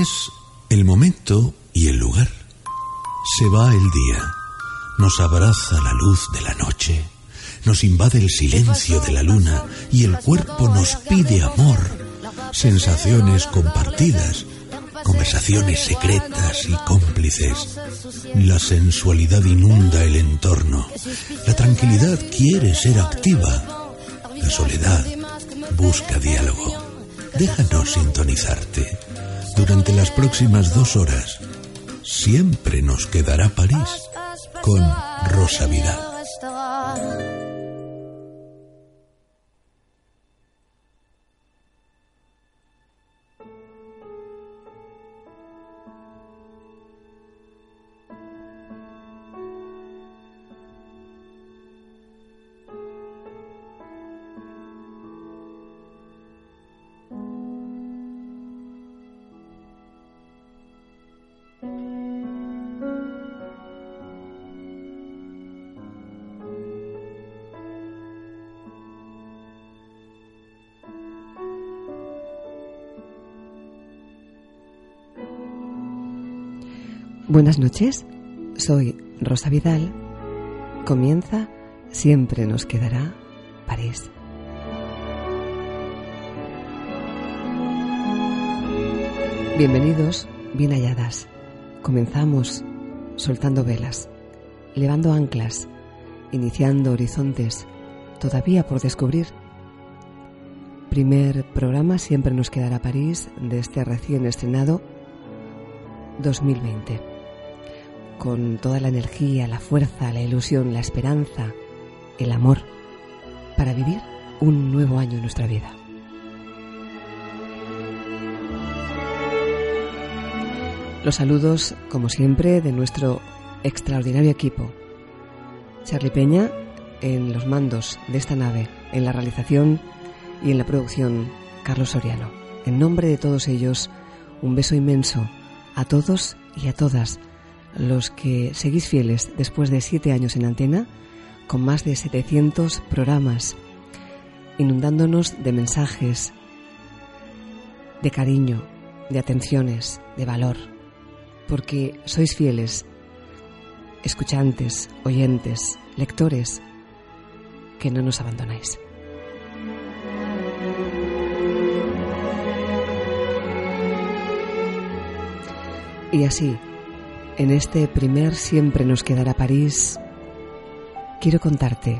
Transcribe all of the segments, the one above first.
Es el momento y el lugar. Se va el día, nos abraza la luz de la noche, nos invade el silencio de la luna y el cuerpo nos pide amor, sensaciones compartidas, conversaciones secretas y cómplices. La sensualidad inunda el entorno, la tranquilidad quiere ser activa, la soledad busca diálogo. Déjanos sintonizarte. Durante las próximas dos horas, siempre nos quedará París con Rosa Vidal. Buenas noches, soy Rosa Vidal. Comienza Siempre nos quedará París. Bienvenidos, bien halladas. Comenzamos soltando velas, elevando anclas, iniciando horizontes todavía por descubrir. Primer programa Siempre nos quedará París de este recién estrenado 2020 con toda la energía, la fuerza, la ilusión, la esperanza, el amor, para vivir un nuevo año en nuestra vida. Los saludos, como siempre, de nuestro extraordinario equipo. Charlie Peña en los mandos de esta nave, en la realización y en la producción, Carlos Soriano. En nombre de todos ellos, un beso inmenso a todos y a todas los que seguís fieles después de siete años en antena, con más de 700 programas, inundándonos de mensajes, de cariño, de atenciones, de valor, porque sois fieles, escuchantes, oyentes, lectores, que no nos abandonáis. Y así, en este primer Siempre nos quedará París, quiero contarte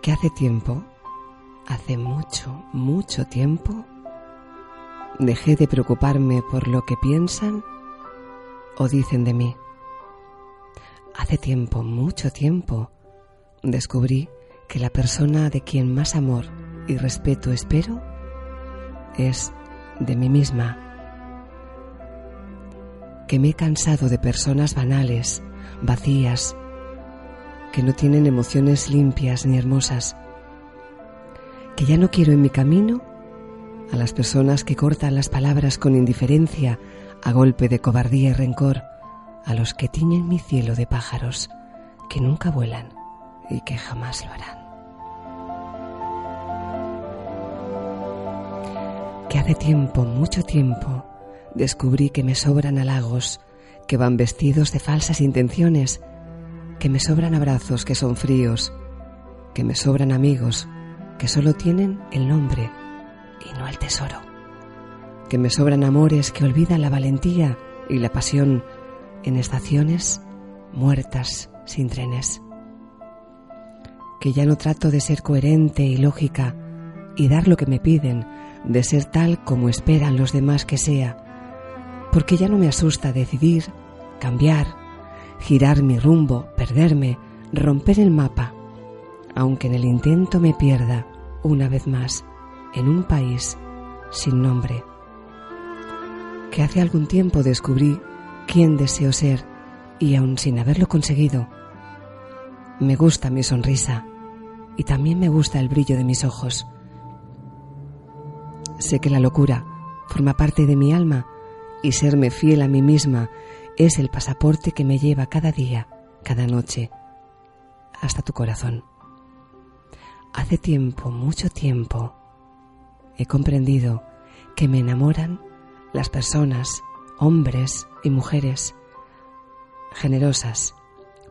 que hace tiempo, hace mucho, mucho tiempo, dejé de preocuparme por lo que piensan o dicen de mí. Hace tiempo, mucho tiempo, descubrí que la persona de quien más amor y respeto espero es de mí misma que me he cansado de personas banales, vacías, que no tienen emociones limpias ni hermosas, que ya no quiero en mi camino a las personas que cortan las palabras con indiferencia a golpe de cobardía y rencor, a los que tiñen mi cielo de pájaros que nunca vuelan y que jamás lo harán. Que hace tiempo, mucho tiempo, descubrí que me sobran halagos que van vestidos de falsas intenciones, que me sobran abrazos que son fríos, que me sobran amigos que solo tienen el nombre y no el tesoro, que me sobran amores que olvidan la valentía y la pasión en estaciones muertas sin trenes, que ya no trato de ser coherente y lógica y dar lo que me piden, de ser tal como esperan los demás que sea, porque ya no me asusta decidir, cambiar, girar mi rumbo, perderme, romper el mapa, aunque en el intento me pierda una vez más en un país sin nombre. Que hace algún tiempo descubrí quién deseo ser y aun sin haberlo conseguido, me gusta mi sonrisa y también me gusta el brillo de mis ojos. Sé que la locura forma parte de mi alma y serme fiel a mí misma es el pasaporte que me lleva cada día, cada noche, hasta tu corazón. Hace tiempo, mucho tiempo, he comprendido que me enamoran las personas, hombres y mujeres, generosas,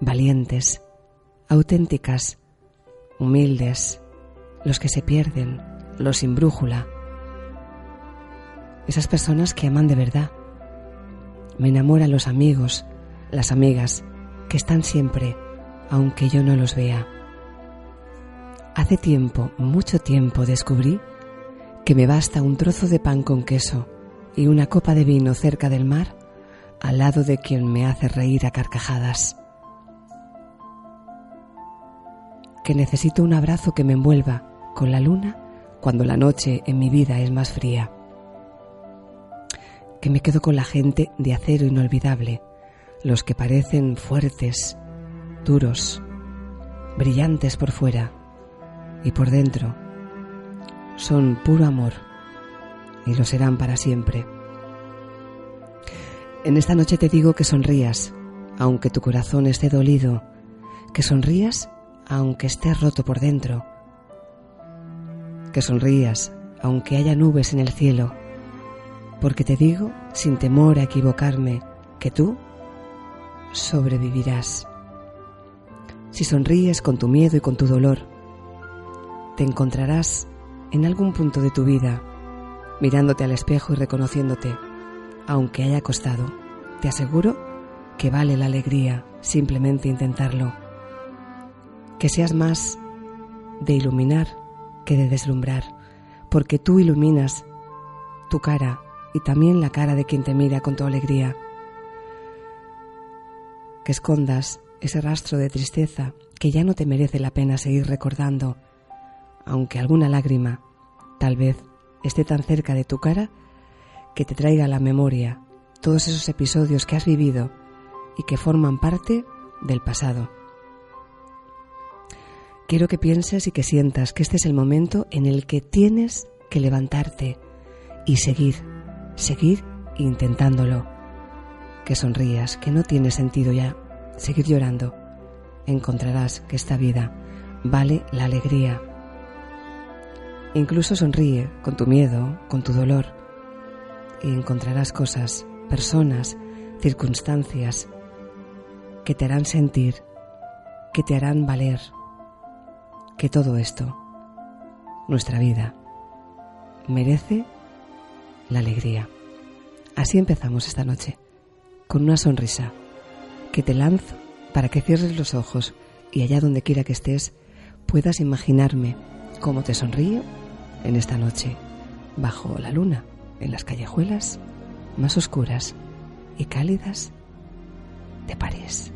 valientes, auténticas, humildes, los que se pierden, los sin brújula, esas personas que aman de verdad. Me enamoran los amigos, las amigas, que están siempre, aunque yo no los vea. Hace tiempo, mucho tiempo, descubrí que me basta un trozo de pan con queso y una copa de vino cerca del mar al lado de quien me hace reír a carcajadas. Que necesito un abrazo que me envuelva con la luna cuando la noche en mi vida es más fría. Que me quedo con la gente de acero inolvidable, los que parecen fuertes, duros, brillantes por fuera y por dentro son puro amor y lo serán para siempre. En esta noche te digo que sonrías, aunque tu corazón esté dolido, que sonrías aunque estés roto por dentro, que sonrías aunque haya nubes en el cielo, porque te digo, sin temor a equivocarme, que tú sobrevivirás. Si sonríes con tu miedo y con tu dolor, te encontrarás en algún punto de tu vida, mirándote al espejo y reconociéndote, aunque haya costado. Te aseguro que vale la alegría simplemente intentarlo. Que seas más de iluminar que de deslumbrar, porque tú iluminas tu cara y también la cara de quien te mira con tu alegría. Que escondas ese rastro de tristeza que ya no te merece la pena seguir recordando aunque alguna lágrima tal vez esté tan cerca de tu cara que te traiga a la memoria todos esos episodios que has vivido y que forman parte del pasado. Quiero que pienses y que sientas que este es el momento en el que tienes que levantarte y seguir, seguir intentándolo. Que sonrías, que no tiene sentido ya seguir llorando. Encontrarás que esta vida vale la alegría Incluso sonríe con tu miedo, con tu dolor, y encontrarás cosas, personas, circunstancias que te harán sentir, que te harán valer, que todo esto, nuestra vida, merece la alegría. Así empezamos esta noche, con una sonrisa que te lanzo para que cierres los ojos y allá donde quiera que estés puedas imaginarme cómo te sonrío en esta noche, bajo la luna, en las callejuelas más oscuras y cálidas de París.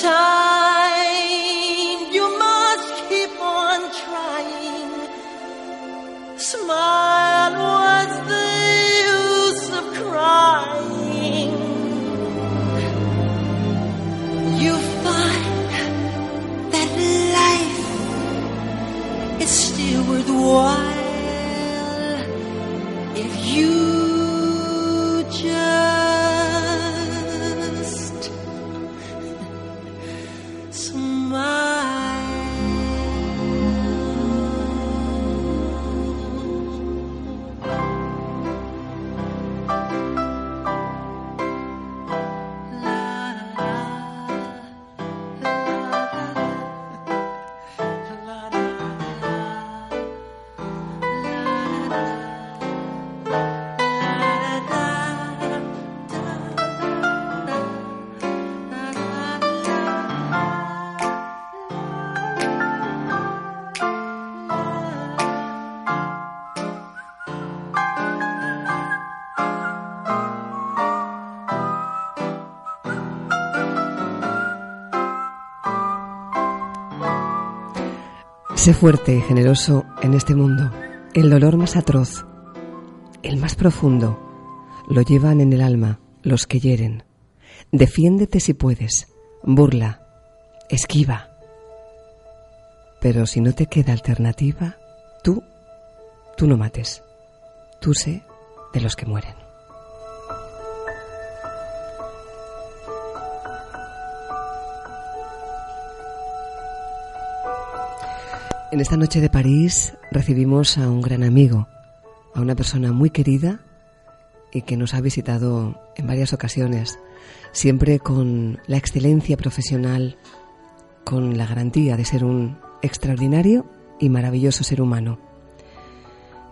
Time Sé fuerte y generoso en este mundo. El dolor más atroz, el más profundo, lo llevan en el alma los que hieren. Defiéndete si puedes, burla, esquiva. Pero si no te queda alternativa, tú, tú no mates. Tú sé de los que mueren. En esta noche de París recibimos a un gran amigo, a una persona muy querida y que nos ha visitado en varias ocasiones, siempre con la excelencia profesional, con la garantía de ser un extraordinario y maravilloso ser humano.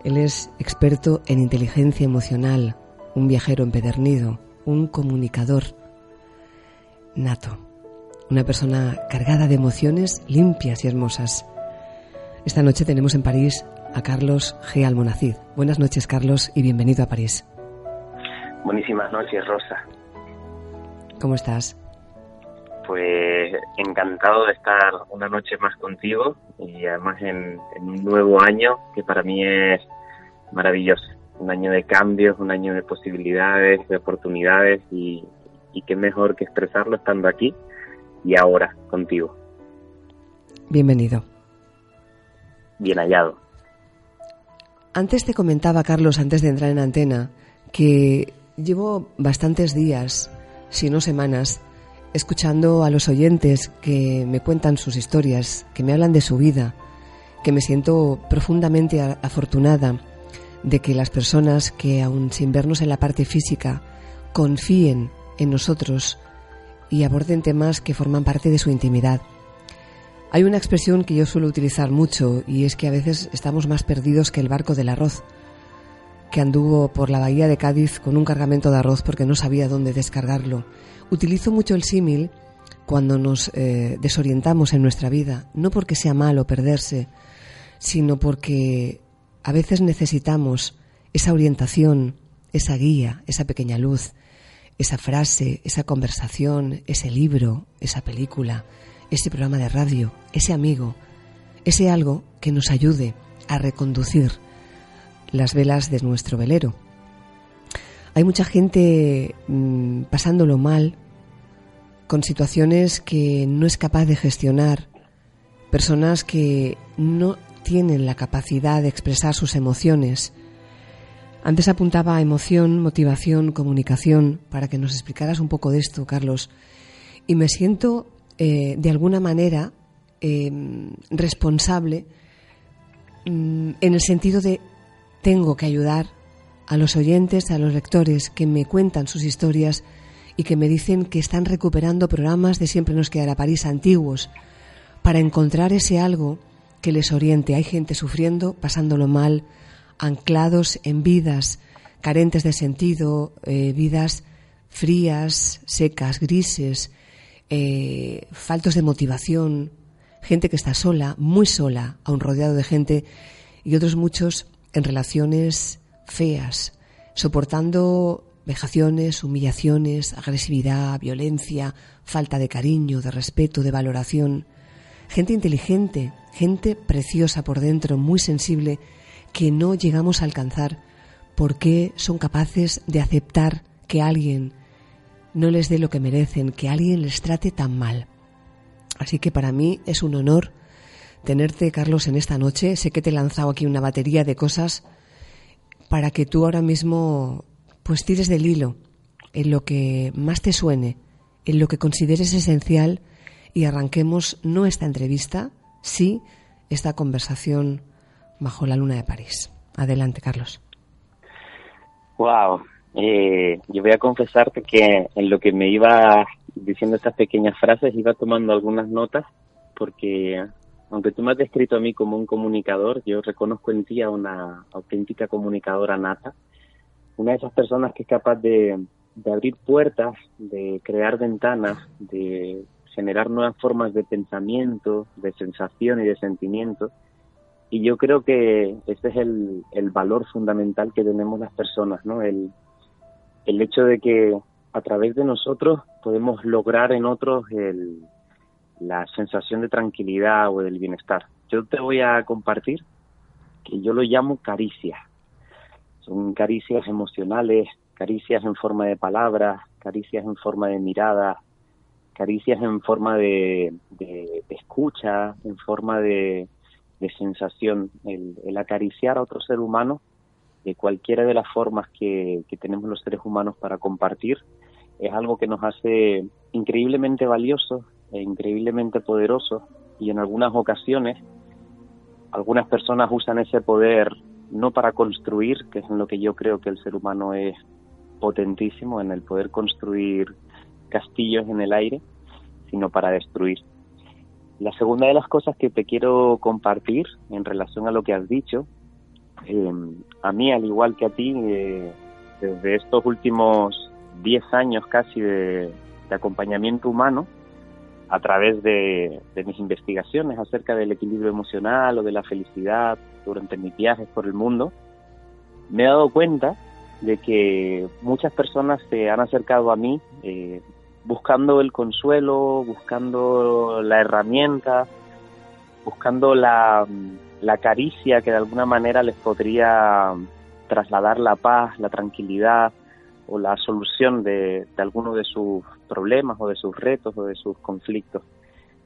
Él es experto en inteligencia emocional, un viajero empedernido, un comunicador nato, una persona cargada de emociones limpias y hermosas. Esta noche tenemos en París a Carlos G. Almonacid. Buenas noches, Carlos, y bienvenido a París. Buenísimas noches, Rosa. ¿Cómo estás? Pues encantado de estar una noche más contigo y además en, en un nuevo año que para mí es maravilloso. Un año de cambios, un año de posibilidades, de oportunidades y, y qué mejor que expresarlo estando aquí y ahora contigo. Bienvenido. Bien hallado. Antes te comentaba, Carlos, antes de entrar en antena, que llevo bastantes días, si no semanas, escuchando a los oyentes que me cuentan sus historias, que me hablan de su vida, que me siento profundamente afortunada de que las personas que aun sin vernos en la parte física confíen en nosotros y aborden temas que forman parte de su intimidad. Hay una expresión que yo suelo utilizar mucho y es que a veces estamos más perdidos que el barco del arroz, que anduvo por la bahía de Cádiz con un cargamento de arroz porque no sabía dónde descargarlo. Utilizo mucho el símil cuando nos eh, desorientamos en nuestra vida, no porque sea malo perderse, sino porque a veces necesitamos esa orientación, esa guía, esa pequeña luz, esa frase, esa conversación, ese libro, esa película, ese programa de radio, ese amigo, ese algo que nos ayude a reconducir las velas de nuestro velero. Hay mucha gente mm, pasándolo mal, con situaciones que no es capaz de gestionar, personas que no tienen la capacidad de expresar sus emociones. Antes apuntaba a emoción, motivación, comunicación, para que nos explicaras un poco de esto, Carlos. Y me siento, eh, de alguna manera, em, responsable mm, en el sentido de tengo que ayudar a los oyentes, a los lectores que me cuentan sus historias y que me dicen que están recuperando programas de Siempre nos quedará París antiguos para encontrar ese algo que les oriente. Hay gente sufriendo, pasándolo mal, anclados en vidas carentes de sentido, eh, vidas frías, secas, grises, eh, faltos de motivación, gente que está sola, muy sola, aún rodeado de gente, y otros muchos en relaciones feas, soportando vejaciones, humillaciones, agresividad, violencia, falta de cariño, de respeto, de valoración. Gente inteligente, gente preciosa por dentro, muy sensible, que no llegamos a alcanzar porque son capaces de aceptar que alguien no les dé lo que merecen, que alguien les trate tan mal. Así que para mí es un honor tenerte, Carlos, en esta noche. Sé que te he lanzado aquí una batería de cosas para que tú ahora mismo pues tires del hilo en lo que más te suene, en lo que consideres esencial y arranquemos no esta entrevista, sí esta conversación bajo la luna de París. Adelante, Carlos. Wow. Eh, yo voy a confesarte que en lo que me iba diciendo estas pequeñas frases iba tomando algunas notas porque aunque tú me has descrito a mí como un comunicador, yo reconozco en ti a una auténtica comunicadora nata, una de esas personas que es capaz de, de abrir puertas, de crear ventanas, de generar nuevas formas de pensamiento, de sensación y de sentimiento. Y yo creo que este es el, el valor fundamental que tenemos las personas, ¿no? El, el hecho de que a través de nosotros podemos lograr en otros el, la sensación de tranquilidad o del bienestar. Yo te voy a compartir que yo lo llamo caricias. Son caricias emocionales, caricias en forma de palabras, caricias en forma de mirada, caricias en forma de, escucha, en forma de, sensación. El, acariciar a otro ser humano de cualquiera de las formas que, que tenemos los seres humanos para compartir es algo que nos hace increíblemente valiosos e increíblemente poderosos y en algunas ocasiones algunas personas usan ese poder no para construir, que es en lo que yo creo que el ser humano es potentísimo, en el poder construir castillos en el aire, sino para destruir. La segunda de las cosas que te quiero compartir en relación a lo que has dicho, eh, a mí, al igual que a ti, eh, desde estos últimos 10 años casi de, acompañamiento humano, a través de, de, mis investigaciones acerca del equilibrio emocional o de la felicidad durante mis viajes por el mundo, me he dado cuenta de que muchas personas se han acercado a mí eh, buscando el consuelo, buscando la herramienta, buscando la, la caricia que de alguna manera les podría trasladar la paz, la tranquilidad o la solución de, de alguno de sus problemas o de sus retos o de sus conflictos.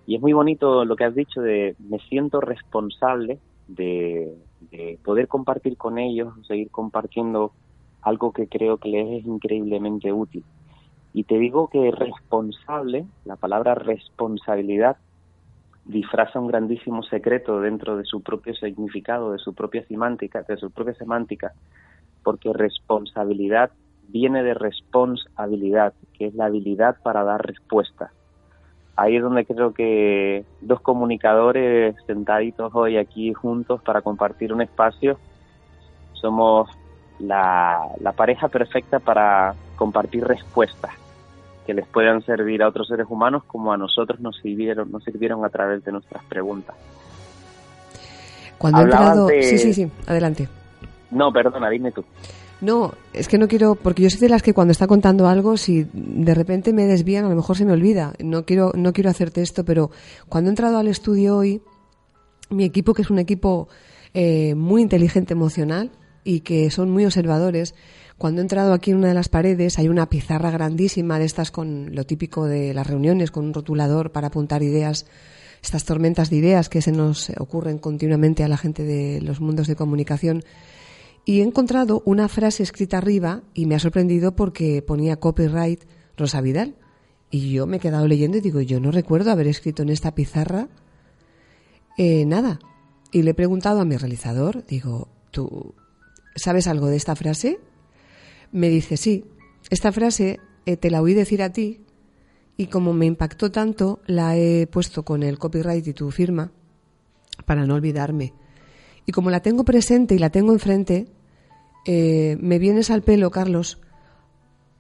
Y es muy bonito lo que has dicho de me siento responsable de, de poder compartir con ellos, seguir compartiendo algo que creo que les es increíblemente útil. Y te digo que responsable, la palabra responsabilidad, disfraza un grandísimo secreto dentro de su propio significado, de su propia semántica, de su propia semántica, porque responsabilidad viene de responsabilidad, que es la habilidad para dar respuesta. Ahí es donde creo que dos comunicadores sentaditos hoy aquí juntos para compartir un espacio, somos la, la pareja perfecta para compartir respuestas que les puedan servir a otros seres humanos como a nosotros nos sirvieron, nos sirvieron a través de nuestras preguntas. Cuando he entrado... de- Sí, sí, sí, adelante. No, perdona, dime tú. No, es que no quiero, porque yo soy de las que cuando está contando algo, si de repente me desvían, a lo mejor se me olvida. No quiero, no quiero hacerte esto, pero cuando he entrado al estudio hoy, mi equipo, que es un equipo eh, muy inteligente emocional y que son muy observadores, cuando he entrado aquí en una de las paredes hay una pizarra grandísima de estas con lo típico de las reuniones, con un rotulador para apuntar ideas, estas tormentas de ideas que se nos ocurren continuamente a la gente de los mundos de comunicación. Y he encontrado una frase escrita arriba y me ha sorprendido porque ponía copyright Rosa Vidal. Y yo me he quedado leyendo y digo, yo no recuerdo haber escrito en esta pizarra eh, nada. Y le he preguntado a mi realizador, digo, ¿tú sabes algo de esta frase? Me dice, sí, esta frase eh, te la oí decir a ti y como me impactó tanto, la he puesto con el copyright y tu firma para no olvidarme. Y como la tengo presente y la tengo enfrente, eh, me vienes al pelo, Carlos,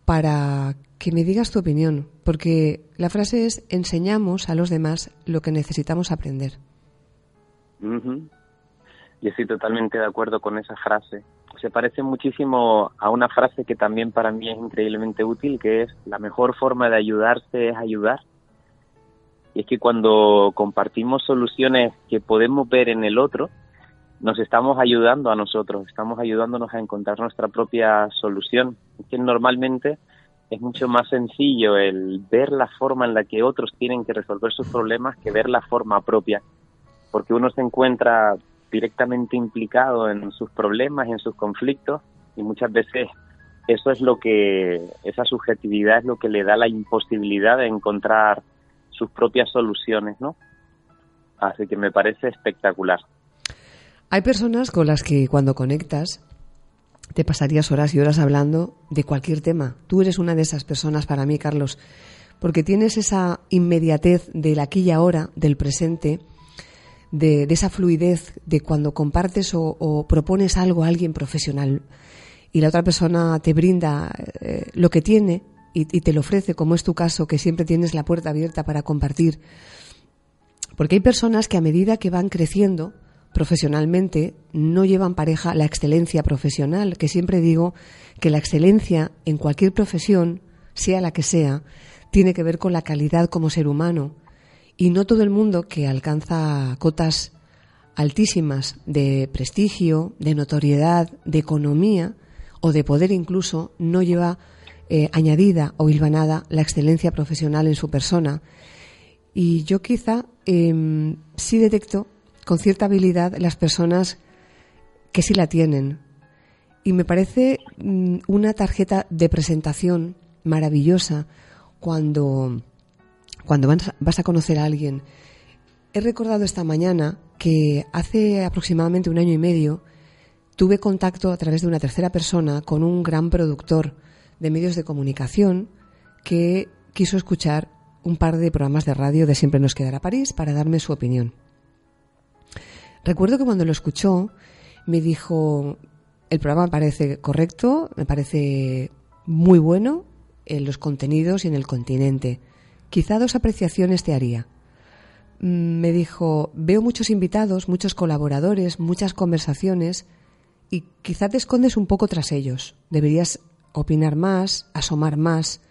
para que me digas tu opinión, porque la frase es enseñamos a los demás lo que necesitamos aprender. Ujú. Yo estoy totalmente de acuerdo con esa frase. Se parece muchísimo a una frase que también para mí es increíblemente útil, que es la mejor forma de ayudarse es ayudar. Y es que cuando compartimos soluciones que podemos ver en el otro, nos estamos ayudando a nosotros, estamos ayudándonos a encontrar nuestra propia solución. Que normalmente es mucho más sencillo el ver la forma en la que otros tienen que resolver sus problemas que ver la forma propia porque uno se encuentra directamente implicado en sus problemas, en sus conflictos, y muchas veces eso es lo que, esa subjetividad es lo que le da la imposibilidad de encontrar sus propias soluciones, ¿no? Así que me parece espectacular. Hay personas con las que cuando conectas te pasarías horas y horas hablando de cualquier tema. Tú eres una de esas personas para mí, Carlos, porque tienes esa inmediatez del aquí y ahora, del presente, de, esa fluidez de cuando compartes o, o propones algo a alguien profesional y la otra persona te brinda eh, lo que tiene y, y te lo ofrece, como es tu caso, que siempre tienes la puerta abierta para compartir. Porque hay personas que a medida que van creciendo profesionalmente no llevan pareja la excelencia profesional, que siempre digo que la excelencia en cualquier profesión, sea la que sea, tiene que ver con la calidad como ser humano. Y no todo el mundo que alcanza cotas altísimas de prestigio, de notoriedad, de economía o de poder incluso, no lleva eh, añadida o hilvanada la excelencia profesional en su persona. Y yo quizá eh, sí detecto con cierta habilidad las personas que sí la tienen. Y me parece mm, una tarjeta de presentación maravillosa cuando, cuando vas, a conocer a alguien. He recordado esta mañana que hace aproximadamente un año y medio tuve contacto a través de una tercera persona con un gran productor de medios de comunicación que quiso escuchar un par de programas de radio de Siempre nos quedará París para darme su opinión. Recuerdo que cuando lo escuchó me dijo, el programa me parece correcto, me parece muy bueno en los contenidos y en el continente. Quizá dos apreciaciones te haría. Mm, Me dijo, veo muchos invitados, muchos colaboradores, muchas conversaciones y quizá te escondes un poco tras ellos. Deberías opinar más, asomar más,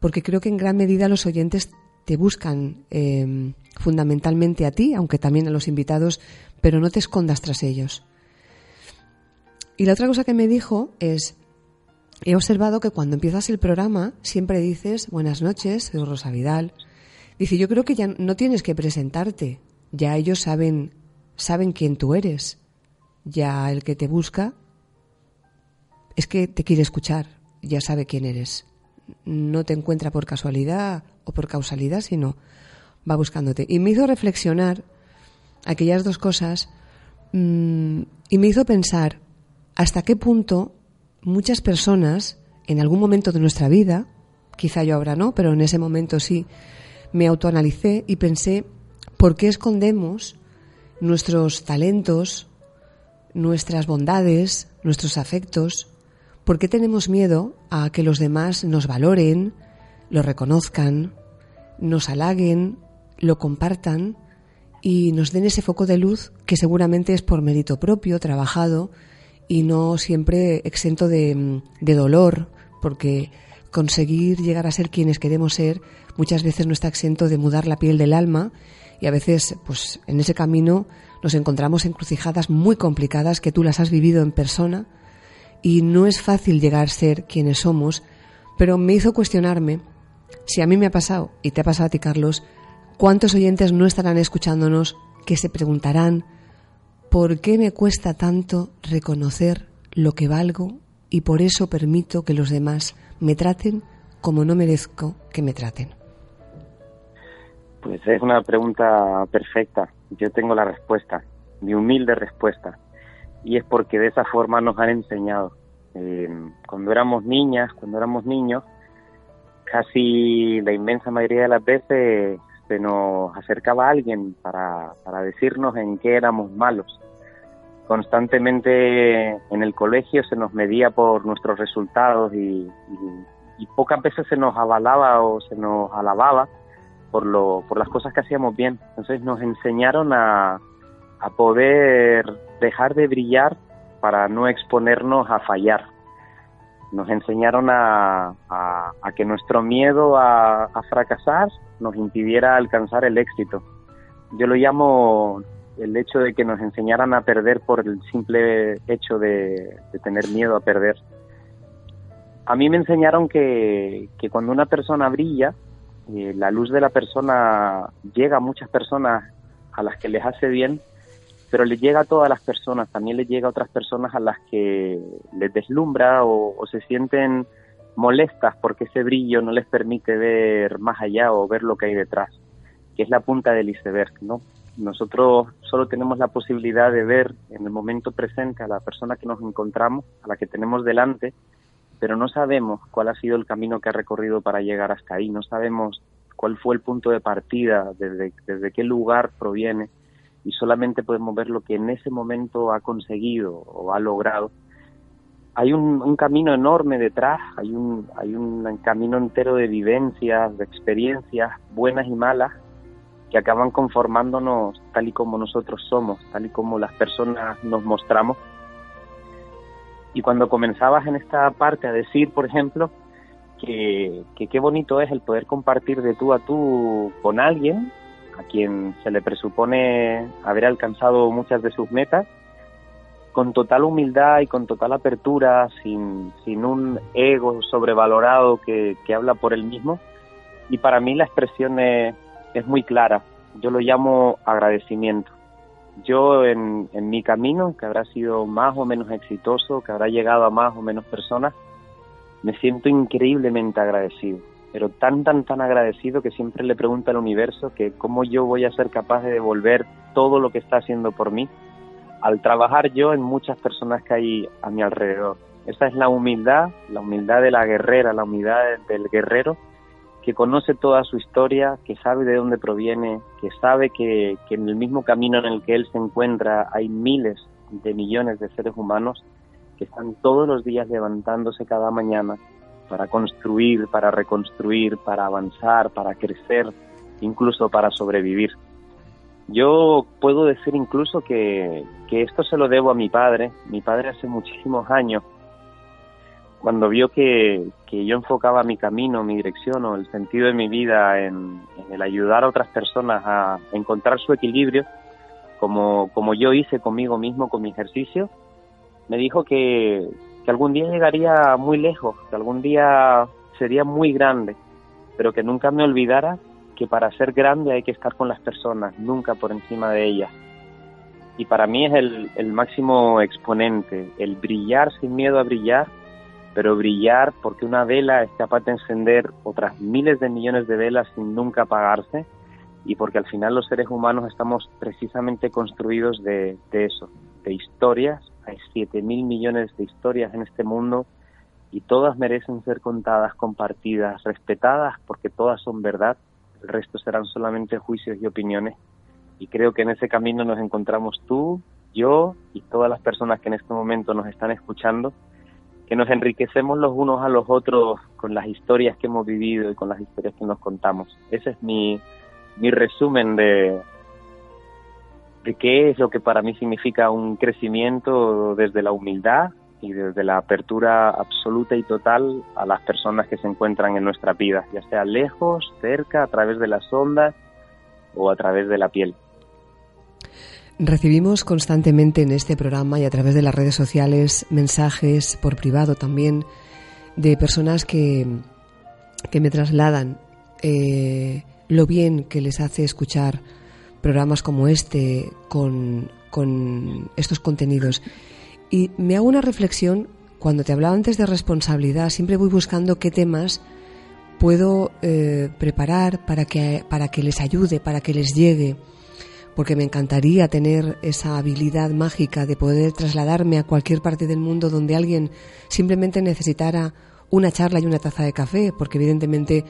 porque creo que en gran medida los oyentes te buscan eh, fundamentalmente a ti, aunque también a los invitados, pero no te escondas tras ellos. Y la otra cosa que me dijo es, he observado que cuando empiezas el programa siempre dices, buenas noches, soy Rosa Vidal. Dice, yo creo que ya no tienes que presentarte, ya ellos saben, saben quién tú eres. Ya el que te busca es que te quiere escuchar, ya sabe quién eres. no te encuentra por casualidad o por causalidad, sino va buscándote. Y me hizo reflexionar aquellas dos cosas mm, y me hizo pensar hasta qué punto muchas personas en algún momento de nuestra vida, quizá yo ahora no, pero en ese momento sí, me autoanalicé y pensé por qué escondemos nuestros talentos, nuestras bondades, nuestros afectos, por qué tenemos miedo a que los demás nos valoren, lo reconozcan, nos halaguen, lo compartan y nos den ese foco de luz que seguramente es por mérito propio, trabajado y no siempre exento de, de dolor, porque conseguir llegar a ser quienes queremos ser muchas veces no está exento de mudar la piel del alma y a veces pues en ese camino nos encontramos encrucijadas muy complicadas que tú las has vivido en persona y no es fácil llegar a ser quienes somos, pero me hizo cuestionarme si a mí me ha pasado y te ha pasado a ti Carlos, ¿cuántos oyentes no estarán escuchándonos que se preguntarán ¿por qué me cuesta tanto reconocer lo que valgo y por eso permito que los demás me traten como no merezco que me traten? Pues es una pregunta perfecta. Yo tengo la respuesta, mi humilde respuesta. Y es porque de esa forma nos han enseñado. Eh, cuando éramos niñas, cuando éramos niños, casi la inmensa mayoría de las veces se nos acercaba alguien para, para decirnos en qué éramos malos. Constantemente en el colegio se nos medía por nuestros resultados y, y, y pocas veces se nos avalaba o se nos alababa por, lo, por las cosas que hacíamos bien. Entonces nos enseñaron a, a poder dejar de brillar para no exponernos a fallar. Nos enseñaron a, que nuestro miedo a, fracasar nos impidiera alcanzar el éxito. Yo lo llamo el hecho de que nos enseñaran a perder por el simple hecho de, tener miedo a perder. A mí me enseñaron que, que cuando una persona brilla, eh, la luz de la persona llega a muchas personas a las que les hace bien, pero le llega a todas las personas, también le llega a otras personas a las que les deslumbra o, o, se sienten molestas porque ese brillo no les permite ver más allá o ver lo que hay detrás, que es la punta del iceberg, ¿no? Nosotros solo tenemos la posibilidad de ver en el momento presente a la persona que nos encontramos, a la que tenemos delante, pero no sabemos cuál ha sido el camino que ha recorrido para llegar hasta ahí, no sabemos cuál fue el punto de partida, desde, desde qué lugar proviene, y solamente podemos ver lo que en ese momento ha conseguido o ha logrado. Hay un, un camino enorme detrás, hay un, hay un camino entero de vivencias, de experiencias buenas y malas, que acaban conformándonos tal y como nosotros somos, tal y como las personas nos mostramos y cuando comenzabas en esta parte a decir, por ejemplo, que, que qué bonito es el poder compartir de tú a tú con alguien a quien se le presupone haber alcanzado muchas de sus metas, con total humildad y con total apertura, sin, sin un ego sobrevalorado que, que habla por él mismo. Y para mí la expresión es, es muy clara. Yo lo llamo agradecimiento yo en, en, mi camino, que habrá sido más o menos exitoso, que habrá llegado a más o menos personas, me siento increíblemente agradecido, pero tan, tan, tan agradecido que siempre le pregunto al universo que cómo yo voy a ser capaz de devolver todo lo que está haciendo por mí al trabajar yo en muchas personas que hay a mi alrededor. Esa es la humildad, la humildad de la guerrera, la humildad del guerrero que conoce toda su historia, que sabe de dónde proviene, que sabe que, que, en el mismo camino en el que él se encuentra hay miles de millones de seres humanos que están todos los días levantándose cada mañana para construir, para reconstruir, para avanzar, para crecer, incluso para sobrevivir. Yo puedo decir incluso que, que esto se lo debo a mi padre. Mi padre hace muchísimos años cuando vio que, que, yo enfocaba mi camino, mi dirección o el sentido de mi vida en, en, el ayudar a otras personas a encontrar su equilibrio, como, como yo hice conmigo mismo con mi ejercicio, me dijo que, que algún día llegaría muy lejos, que algún día sería muy grande, pero que nunca me olvidara que para ser grande hay que estar con las personas, nunca por encima de ellas. Y para mí es el, máximo exponente, el brillar sin miedo a brillar pero brillar porque una vela es capaz de encender otras miles de millones de velas sin nunca apagarse y porque al final los seres humanos estamos precisamente construidos de eso, de historias. Hay 7 mil millones de historias en este mundo y todas merecen ser contadas, compartidas, respetadas, porque todas son verdad. El resto serán solamente juicios y opiniones. Y creo que en ese camino nos encontramos tú, yo y todas las personas que en este momento nos están escuchando, que nos enriquecemos los unos a los otros con las historias que hemos vivido y con las historias que nos contamos. Ese es mi, mi resumen de, de qué es lo que para mí significa un crecimiento desde la humildad y desde la apertura absoluta y total a las personas que se encuentran en nuestra vida, ya sea lejos, cerca, a través de las ondas o a través de la piel. Recibimos constantemente en este programa y a través de las redes sociales mensajes por privado también de personas que, que me trasladan eh, lo bien que les hace escuchar programas como este con, con estos contenidos. Y me hago una reflexión, cuando te hablaba antes de responsabilidad, siempre voy buscando qué temas puedo eh, preparar para que, para que les ayude, para que les llegue porque me encantaría tener esa habilidad mágica de poder trasladarme a cualquier parte del mundo donde alguien simplemente necesitara una charla y una taza de café, porque evidentemente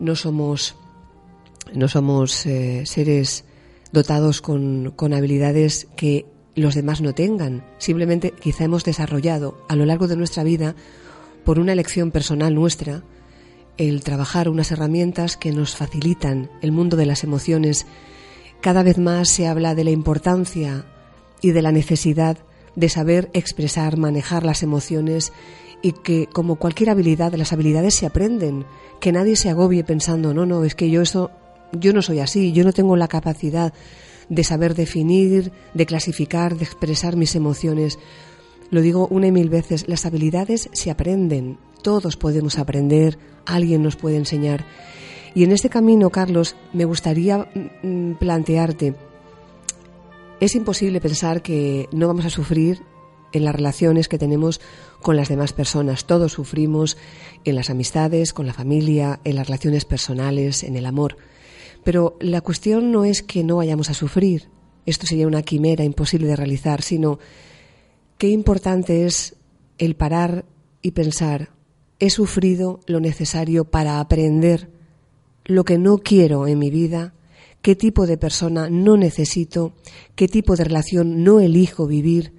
no somos, no somos eh, seres dotados con, con habilidades que los demás no tengan. Simplemente quizá hemos desarrollado a lo largo de nuestra vida, por una elección personal nuestra, el trabajar unas herramientas que nos facilitan el mundo de las emociones cada vez más se habla de la importancia y de la necesidad de saber expresar, manejar las emociones y que como cualquier habilidad, las habilidades se aprenden, que nadie se agobie pensando, no, no, es que yo eso, yo no soy así, yo no tengo la capacidad de saber definir, de clasificar, de expresar mis emociones. Lo digo una y mil veces, las habilidades se aprenden, todos podemos aprender, alguien nos puede enseñar. Y en este camino, Carlos, me gustaría mm, mm, plantearte, es imposible pensar que no vamos a sufrir en las relaciones que tenemos con las demás personas. Todos sufrimos en las amistades, con la familia, en las relaciones personales, en el amor. Pero la cuestión no es que no vayamos a sufrir, esto sería una quimera imposible de realizar, sino qué importante es el parar y pensar, he sufrido lo necesario para aprender lo que no quiero en mi vida, qué tipo de persona no necesito, qué tipo de relación no elijo vivir,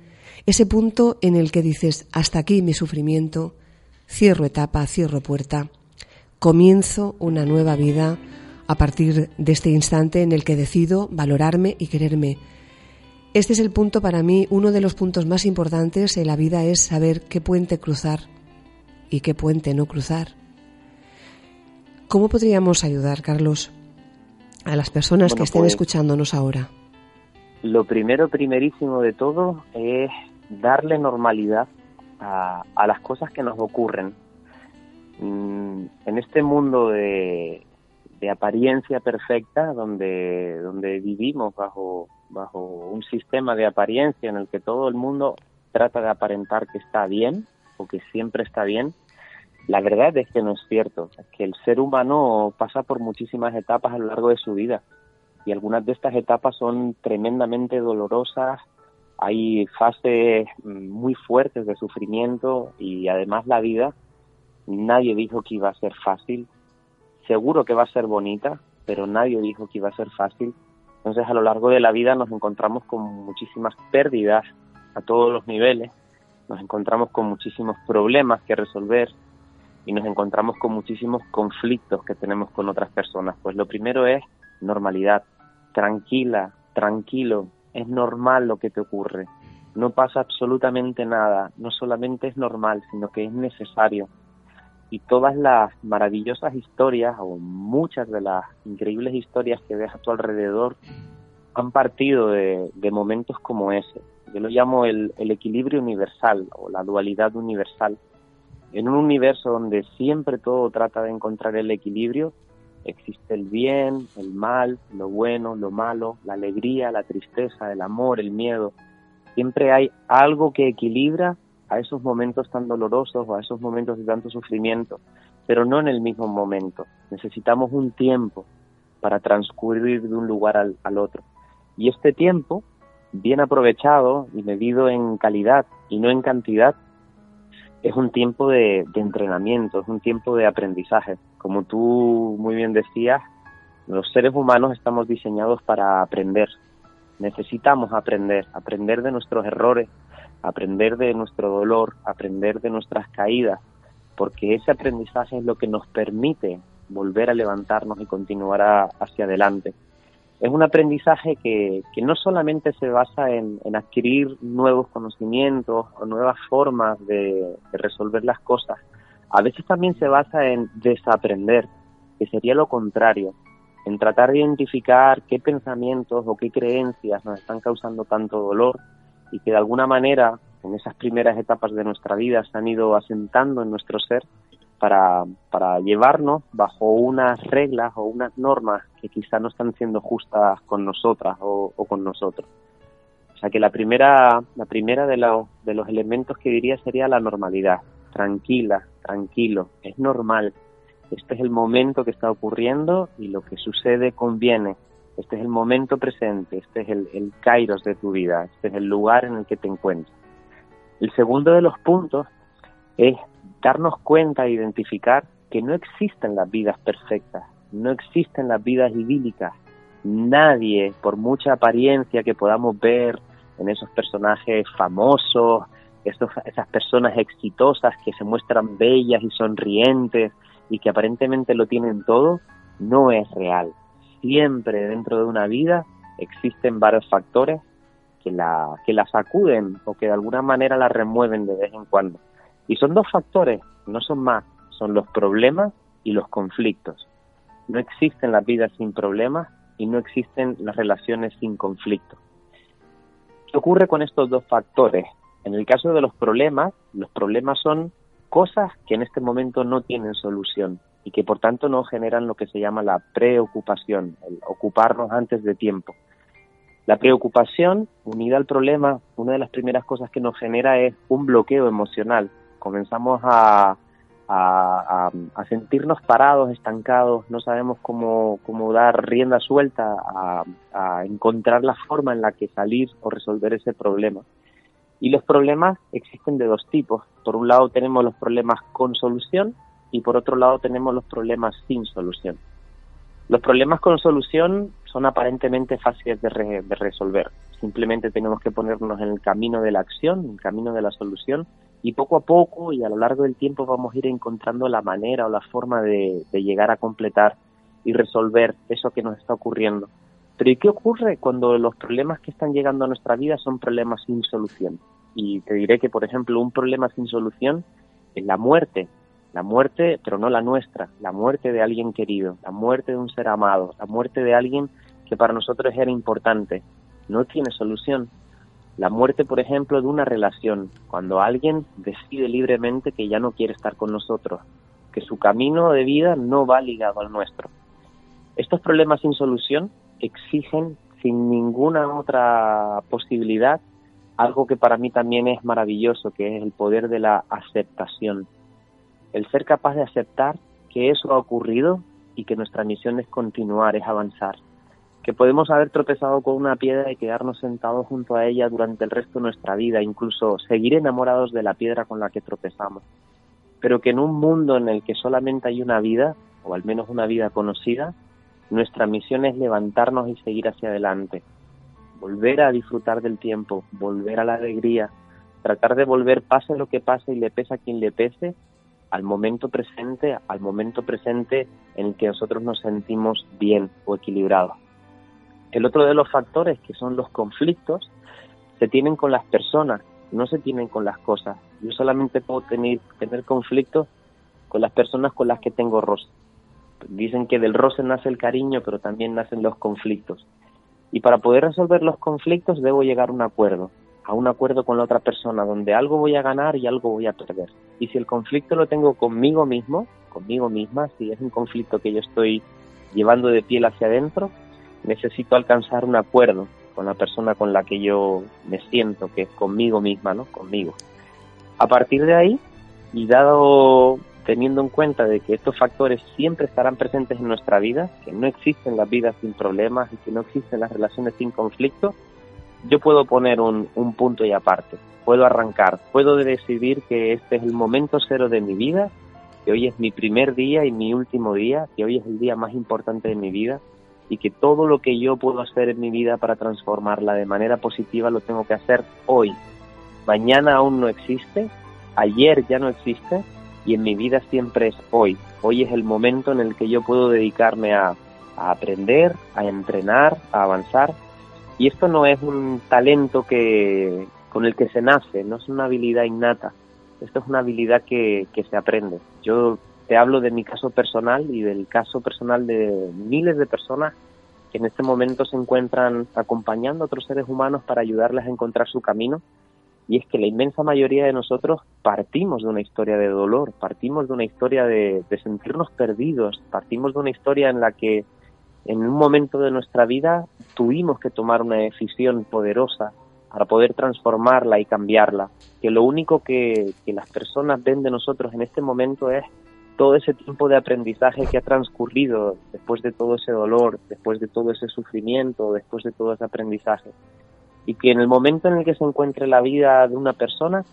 ese punto en el que dices, hasta aquí mi sufrimiento, cierro etapa, cierro puerta, comienzo una nueva vida a partir de este instante en el que decido valorarme y quererme. Este es el punto para mí, uno de los puntos más importantes en la vida es saber qué puente cruzar y qué puente no cruzar. ¿Cómo podríamos ayudar, Carlos, a las personas que estén pues, escuchándonos ahora? Lo primero, primerísimo de todo, es darle normalidad a, a las cosas que nos ocurren. Mm, en este mundo de, de apariencia perfecta, donde, donde vivimos bajo, bajo un sistema de apariencia en el que todo el mundo trata de aparentar que está bien o que siempre está bien, la verdad es que no es cierto, que el ser humano pasa por muchísimas etapas a lo largo de su vida y algunas de estas etapas son tremendamente dolorosas, hay fases muy fuertes de sufrimiento y además la vida, nadie dijo que iba a ser fácil, seguro que va a ser bonita, pero nadie dijo que iba a ser fácil. Entonces a lo largo de la vida nos encontramos con muchísimas pérdidas a todos los niveles, nos encontramos con muchísimos problemas que resolver, y nos encontramos con muchísimos conflictos que tenemos con otras personas. Pues lo primero es normalidad, tranquila, tranquilo, es normal lo que te ocurre, no pasa absolutamente nada, no solamente es normal, sino que es necesario. Y todas las maravillosas historias, o muchas de las increíbles historias que ves a tu alrededor, han partido de, momentos como ese. Yo lo llamo el equilibrio universal o la dualidad universal en un universo donde siempre todo trata de encontrar el equilibrio, existe el bien, el mal, lo bueno, lo malo, la alegría, la tristeza, el amor, el miedo. Siempre hay algo que equilibra a esos momentos tan dolorosos o a esos momentos de tanto sufrimiento, pero no en el mismo momento. Necesitamos un tiempo para transcurrir de un lugar al, otro. Y este tiempo, bien aprovechado y medido en calidad y no en cantidad, es un tiempo de, de, entrenamiento, es un tiempo de aprendizaje. Como tú muy bien decías, los seres humanos estamos diseñados para aprender. Necesitamos aprender, aprender de nuestros errores, aprender de nuestro dolor, aprender de nuestras caídas, porque ese aprendizaje es lo que nos permite volver a levantarnos y continuar hacia adelante. Es un aprendizaje que, que no solamente se basa en, en, adquirir nuevos conocimientos o nuevas formas de, de resolver las cosas, a veces también se basa en desaprender, que sería lo contrario, en tratar de identificar qué pensamientos o qué creencias nos están causando tanto dolor y que de alguna manera en esas primeras etapas de nuestra vida se han ido asentando en nuestro ser para, para llevarnos bajo unas reglas o unas normas que quizá no están siendo justas con nosotras o, con nosotros. O sea que la primera, la primera de, los de los elementos que diría sería la normalidad. Tranquila, tranquilo, es normal. Este es el momento que está ocurriendo y lo que sucede conviene. Este es el momento presente, este es el, el kairos de tu vida, este es el lugar en el que te encuentras. El segundo de los puntos es darnos cuenta e identificar que no existen las vidas perfectas, no existen las vidas idílicas. Nadie, por mucha apariencia que podamos ver en esos personajes famosos, esos, esas personas exitosas que se muestran bellas y sonrientes y que aparentemente lo tienen todo, no es real. Siempre dentro de una vida existen varios factores que la, que la sacuden o que de alguna manera la remueven de vez en cuando. Y son dos factores, no son más, son los problemas y los conflictos. No existen las vidas sin problemas y no existen las relaciones sin conflicto. ¿Qué ocurre con estos dos factores? En el caso de los problemas, los problemas son cosas que en este momento no tienen solución y que por tanto no generan lo que se llama la preocupación, el ocuparnos antes de tiempo. La preocupación, unida al problema, una de las primeras cosas que nos genera es un bloqueo emocional. Comenzamos a, a, sentirnos parados, estancados, no sabemos cómo, cómo dar rienda suelta a encontrar la forma en la que salir o resolver ese problema. Y los problemas existen de dos tipos. Por un lado tenemos los problemas con solución y por otro lado tenemos los problemas sin solución. Los problemas con solución son aparentemente fáciles de, re, resolver. Simplemente tenemos que ponernos en el camino de la acción, en el camino de la solución, y poco a poco y a lo largo del tiempo vamos a ir encontrando la manera o la forma de, de llegar a completar y resolver eso que nos está ocurriendo. Pero ¿y qué ocurre cuando los problemas que están llegando a nuestra vida son problemas sin solución? Y te diré que, por ejemplo, un problema sin solución es la muerte, la muerte, pero no la nuestra, la muerte de alguien querido, la muerte de un ser amado, la muerte de alguien que para nosotros era importante, no tiene solución. La muerte, por ejemplo, de una relación, cuando alguien decide libremente que ya no quiere estar con nosotros, que su camino de vida no va ligado al nuestro. Estos problemas sin solución exigen sin ninguna otra posibilidad algo que para mí también es maravilloso, que es el poder de la aceptación el ser capaz de aceptar que eso ha ocurrido y que nuestra misión es continuar, es avanzar, que podemos haber tropezado con una piedra y quedarnos sentados junto a ella durante el resto de nuestra vida, incluso seguir enamorados de la piedra con la que tropezamos, pero que en un mundo en el que solamente hay una vida, o al menos una vida conocida, nuestra misión es levantarnos y seguir hacia adelante, volver a disfrutar del tiempo, volver a la alegría, tratar de volver pase lo que pase y le pese a quien le pese, al momento presente, al momento presente en el que nosotros nos sentimos bien o equilibrados. El otro de los factores, que son los conflictos, se tienen con las personas, no se tienen con las cosas. Yo solamente puedo tener, tener conflictos con las personas con las que tengo roce. Dicen que del roce nace el cariño, pero también nacen los conflictos. Y para poder resolver los conflictos debo llegar a un acuerdo a un acuerdo con la otra persona donde algo voy a ganar y algo voy a perder. Y si el conflicto lo tengo conmigo mismo, conmigo misma, si es un conflicto que yo estoy llevando de piel hacia adentro, necesito alcanzar un acuerdo con la persona con la que yo me siento, que es conmigo misma, ¿no? Conmigo. A partir de ahí, y dado teniendo en cuenta de que estos factores siempre estarán presentes en nuestra vida, que no existen las vidas sin problemas y que no existen las relaciones sin conflicto, yo puedo poner un, un punto y aparte, puedo arrancar, puedo decidir que este es el momento cero de mi vida, que hoy es mi primer día y mi último día, que hoy es el día más importante de mi vida y que todo lo que yo puedo hacer en mi vida para transformarla de manera positiva lo tengo que hacer hoy. Mañana aún no existe, ayer ya no existe y en mi vida siempre es hoy. Hoy es el momento en el que yo puedo dedicarme a aprender, a entrenar, a avanzar. Y esto no es un talento que, con el que se nace, no es una habilidad innata. Esto es una habilidad que, que se aprende. Yo te hablo de mi caso personal y del caso personal de miles de personas que en este momento se encuentran acompañando a otros seres humanos para ayudarles a encontrar su camino y es que la inmensa mayoría de nosotros partimos de una historia de dolor, partimos de una historia de, de, sentirnos perdidos, partimos de una historia en la que en un momento de nuestra vida tuvimos que tomar una decisión poderosa para poder transformarla y cambiarla, que lo único que, las personas ven de nosotros en este momento es todo ese tiempo de aprendizaje que ha transcurrido después de todo ese dolor, después de todo ese sufrimiento, después de todo ese aprendizaje y que en el momento en el que se encuentre la vida de una persona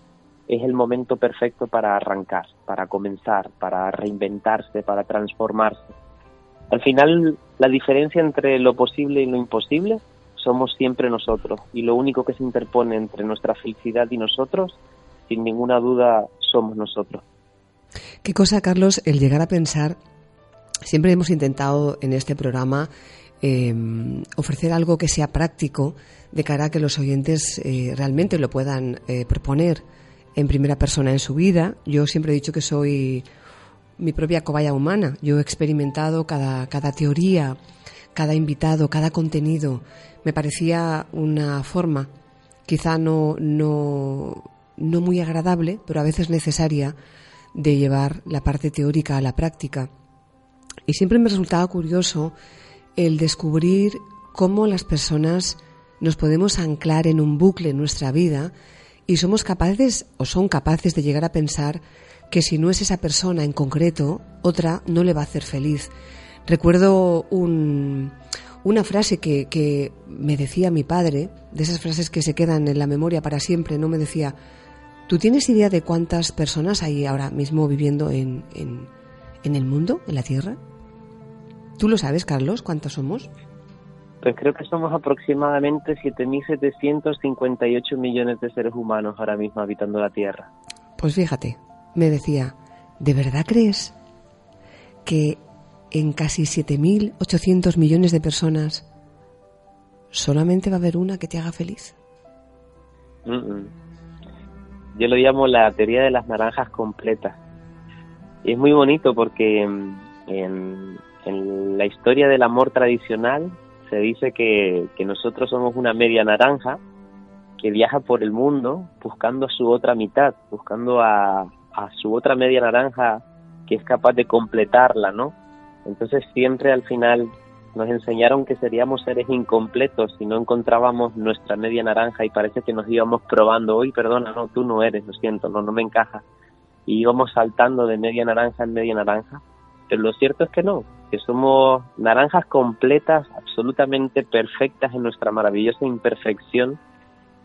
es el momento perfecto para arrancar, para comenzar, para reinventarse, para transformarse. Al final, la diferencia entre lo posible y lo imposible somos siempre nosotros y lo único que se interpone entre nuestra felicidad y nosotros, sin ninguna duda, somos nosotros. Qué cosa, Carlos, el llegar a pensar, siempre hemos intentado en este programa eh, ofrecer algo que sea práctico de cara a que los oyentes eh, realmente lo puedan eh, proponer en primera persona en su vida. Yo siempre he dicho que soy mi propia cobaya humana. Yo he experimentado cada, cada teoría, cada invitado, cada contenido. Me parecía una forma, quizá no, no, no muy agradable, pero a veces necesaria, de llevar la parte teórica a la práctica. Y siempre me resultaba curioso el descubrir cómo las personas nos podemos anclar en un bucle en nuestra vida y somos capaces o son capaces de llegar a pensar que si no es esa persona en concreto, otra no le va a hacer feliz. Recuerdo un, una frase que, que, me decía mi padre, de esas frases que se quedan en la memoria para siempre, no me decía, ¿tú tienes idea de cuántas personas hay ahora mismo viviendo en, en, en el mundo, en la Tierra? ¿Tú lo sabes, Carlos, cuántos somos? Pues creo que somos aproximadamente 7.758 millones de seres humanos ahora mismo habitando la Tierra. Pues fíjate, me decía, ¿de verdad crees que en casi 7.800 millones de personas solamente va a haber una que te haga feliz? Mm -mm. Yo lo llamo la teoría de las naranjas completas. Y es muy bonito porque en, en, en la historia del amor tradicional se dice que, que, nosotros somos una media naranja que viaja por el mundo buscando a su otra mitad, buscando a, a, su otra media naranja que es capaz de completarla, ¿no? Entonces siempre al final nos enseñaron que seríamos seres incompletos si no encontrábamos nuestra media naranja y parece que nos íbamos probando, hoy perdona, no, tú no eres, lo siento, no, no me encaja. Y íbamos saltando de media naranja en media naranja pero lo cierto es que no, que somos naranjas completas, absolutamente perfectas en nuestra maravillosa imperfección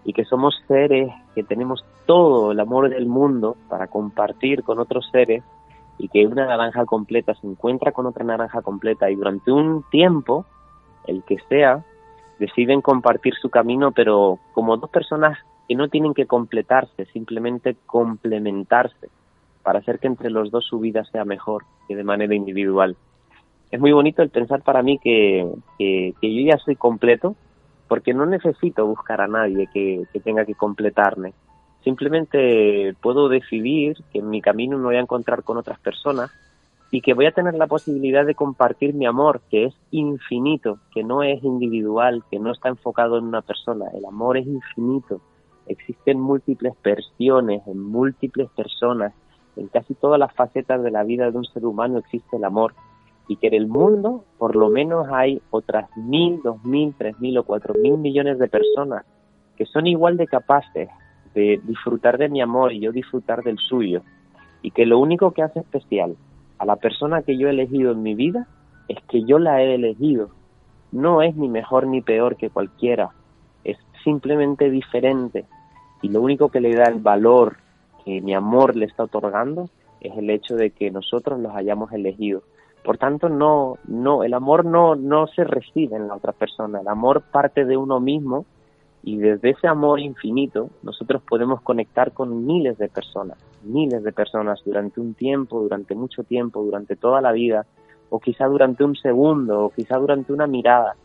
y que somos seres que tenemos todo el amor del mundo para compartir con otros seres y que una naranja completa se encuentra con otra naranja completa y durante un tiempo, el que sea, deciden compartir su camino, pero como dos personas que no tienen que completarse, simplemente complementarse para hacer que entre los dos su vida sea mejor que de manera individual. Es muy bonito el pensar para mí que, que, yo ya soy completo porque no necesito buscar a nadie que, que, tenga que completarme. Simplemente puedo decidir que en mi camino me voy a encontrar con otras personas y que voy a tener la posibilidad de compartir mi amor, que es infinito, que no es individual, que no está enfocado en una persona. El amor es infinito. Existen múltiples versiones en múltiples personas en casi todas las facetas de la vida de un ser humano existe el amor y que en el mundo por lo menos hay otras mil, dos mil, tres mil o cuatro mil millones de personas que son igual de capaces de disfrutar de mi amor y yo disfrutar del suyo. Y que lo único que hace especial a la persona que yo he elegido en mi vida es que yo la he elegido. No es ni mejor ni peor que cualquiera, es simplemente diferente. Y lo único que le da el valor que mi amor le está otorgando es el hecho de que nosotros los hayamos elegido. Por tanto, no, no, el amor no, no se reside en la otra persona, el amor parte de uno mismo y desde ese amor infinito nosotros podemos conectar con miles de personas, miles de personas durante un tiempo, durante mucho tiempo, durante toda la vida, o quizá durante un segundo, o quizá durante una mirada.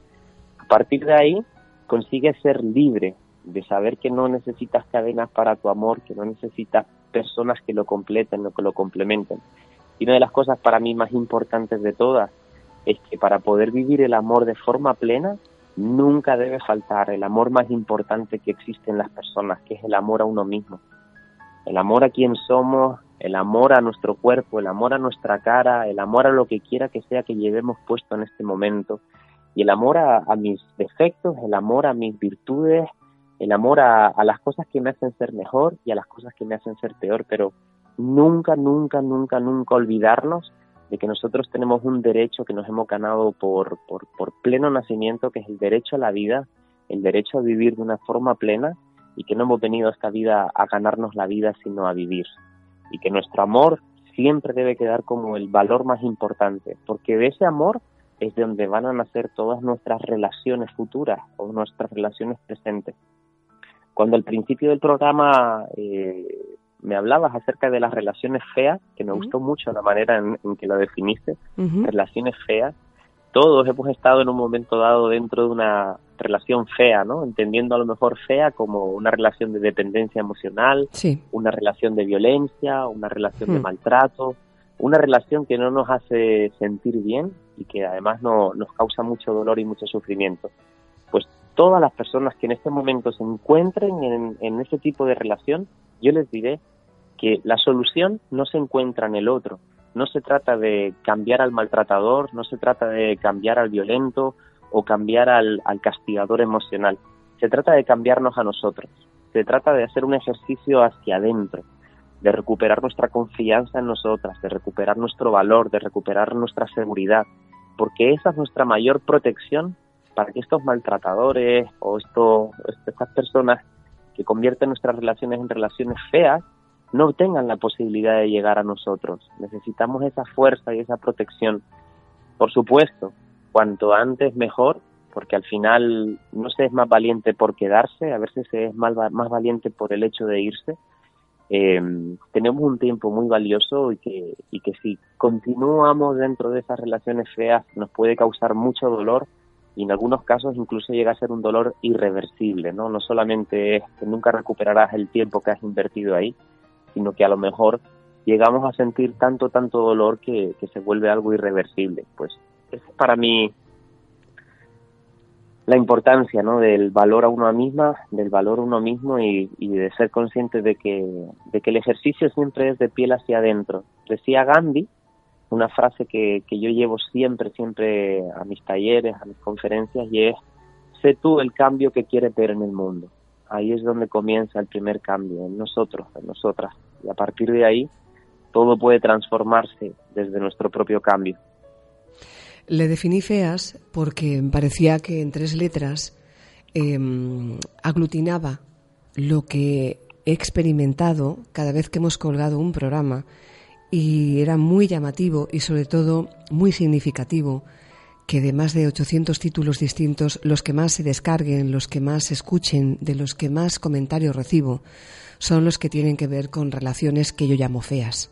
A partir de ahí consigues ser libre de saber que no necesitas cadenas para tu amor, que no necesitas personas que lo completen o que lo complementen. Y una de las cosas para mí más importantes de todas es que para poder vivir el amor de forma plena, nunca debe faltar el amor más importante que existe en las personas, que es el amor a uno mismo. El amor a quien somos, el amor a nuestro cuerpo, el amor a nuestra cara, el amor a lo que quiera que sea que llevemos puesto en este momento, y el amor a, mis defectos, el amor a mis virtudes, el amor a, a las cosas que me hacen ser mejor y a las cosas que me hacen ser peor, pero nunca, nunca, nunca, nunca olvidarnos de que nosotros tenemos un derecho que nos hemos ganado por, por, pleno nacimiento, que es el derecho a la vida, el derecho a vivir de una forma plena y que no hemos venido a esta vida a ganarnos la vida, sino a vivir. Y que nuestro amor siempre debe quedar como el valor más importante, porque de ese amor es de donde van a nacer todas nuestras relaciones futuras o nuestras relaciones presentes. Cuando al principio del programa eh, me hablabas acerca de las relaciones feas, que me gustó mucho la manera en, que lo definiste, relaciones feas. Todos hemos estado en un momento dado dentro de una relación fea, ¿no? Entendiendo a lo mejor fea como una relación de dependencia emocional, una relación de violencia, una relación de hmm. maltrato, una relación que no nos hace sentir bien y que además no, nos causa mucho dolor y mucho sufrimiento. Pues todas las personas que en este momento se encuentren en, en ese tipo de relación, yo les diré que la solución no se encuentra en el otro. No se trata de cambiar al maltratador, no se trata de cambiar al violento o cambiar al, castigador emocional. Se trata de cambiarnos a nosotros. Se trata de hacer un ejercicio hacia adentro, de recuperar nuestra confianza en nosotras, de recuperar nuestro valor, de recuperar nuestra seguridad, porque esa es nuestra mayor protección para que estos maltratadores o esto, estas personas que convierten nuestras relaciones en relaciones feas no tengan la posibilidad de llegar a nosotros. Necesitamos esa fuerza y esa protección. Por supuesto, cuanto antes mejor, porque al final no se es más valiente por quedarse, a veces se es más, más valiente por el hecho de irse. Eh, tenemos un tiempo muy valioso y que, y que si continuamos dentro de esas relaciones feas nos puede causar mucho dolor y en algunos casos incluso llega a ser un dolor irreversible, ¿no? No solamente es que nunca recuperarás el tiempo que has invertido ahí, sino que a lo mejor llegamos a sentir tanto, tanto dolor que, se vuelve algo irreversible. Pues es para mí la importancia ¿no? del valor a uno misma, del valor a uno mismo y, de ser consciente de que, de que el ejercicio siempre es de piel hacia adentro. Decía Gandhi, una frase que, que yo llevo siempre, siempre a mis talleres, a mis conferencias, y es, sé tú el cambio que quieres ver en el mundo. Ahí es donde comienza el primer cambio, en nosotros, en nosotras. Y a partir de ahí, todo puede transformarse desde nuestro propio cambio. Le definí feas porque parecía que en tres letras em, aglutinaba lo que he experimentado cada vez que hemos colgado un programa y era muy llamativo y sobre todo muy significativo que de más de 800 títulos distintos, los que más se descarguen, los que más escuchen, de los que más comentarios recibo, son los que tienen que ver con relaciones que yo llamo feas,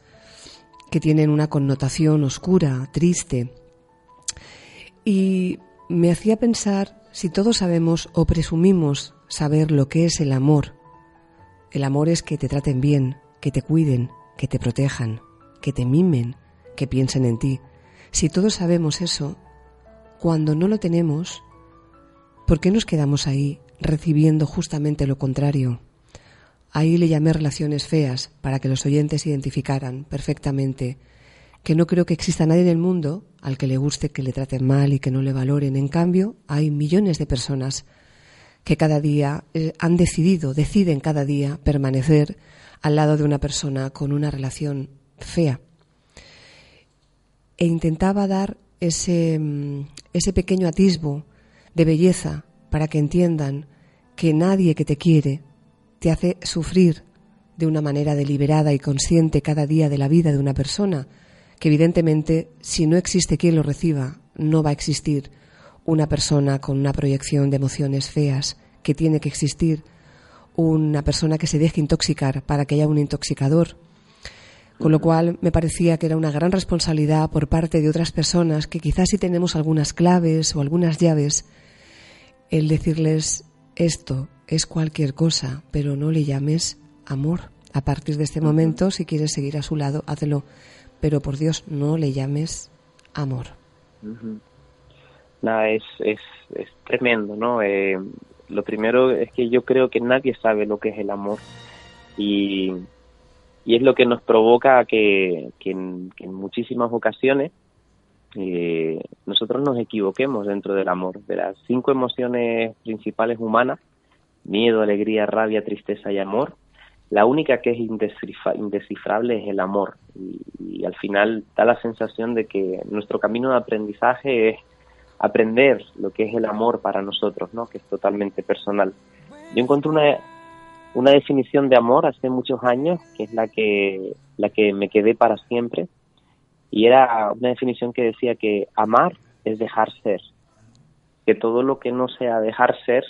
que tienen una connotación oscura, triste. Y me hacía pensar si todos sabemos o presumimos saber lo que es el amor. El amor es que te traten bien, que te cuiden, que te protejan, que te mimen, que piensen en ti. Si todos sabemos eso, cuando no lo tenemos, ¿por qué nos quedamos ahí recibiendo justamente lo contrario? Ahí le llamé relaciones feas para que los oyentes identificaran perfectamente que no creo que exista nadie en el mundo al que le guste que le traten mal y que no le valoren. En cambio, hay millones de personas que cada día eh, han decidido, deciden cada día permanecer al lado de una persona con una relación fea. E intentaba dar ese, mm, ese pequeño atisbo de belleza para que entiendan que nadie que te quiere te hace sufrir de una manera deliberada y consciente cada día de la vida de una persona, que evidentemente si no existe quien lo reciba, no va a existir una persona con una proyección de emociones feas, que tiene que existir una persona que se deje intoxicar para que haya un intoxicador. Con lo cual me parecía que era una gran responsabilidad por parte de otras personas que quizás si tenemos algunas claves o algunas llaves, el decirles esto es cualquier cosa, pero no le llames amor. A partir de este momento, si quieres seguir a su lado, hazlo. Pero por Dios, no le llames amor. Nada, es, es, es tremendo, ¿no? Eh, lo primero es que yo creo que nadie sabe lo que es el amor y, y es lo que nos provoca que, en, muchísimas ocasiones eh, nosotros nos equivoquemos dentro del amor. De las cinco emociones principales humanas, miedo, alegría, rabia, tristeza y amor, la única que es indescifrable es el amor. y, al final da la sensación de que nuestro camino de aprendizaje es aprender lo que es el amor para nosotros, ¿no? que es totalmente personal. Yo encontré una, una definición de amor hace muchos años, que es la que, la que me quedé para siempre, y era una definición que decía que amar es dejar ser, que todo lo que no sea dejar ser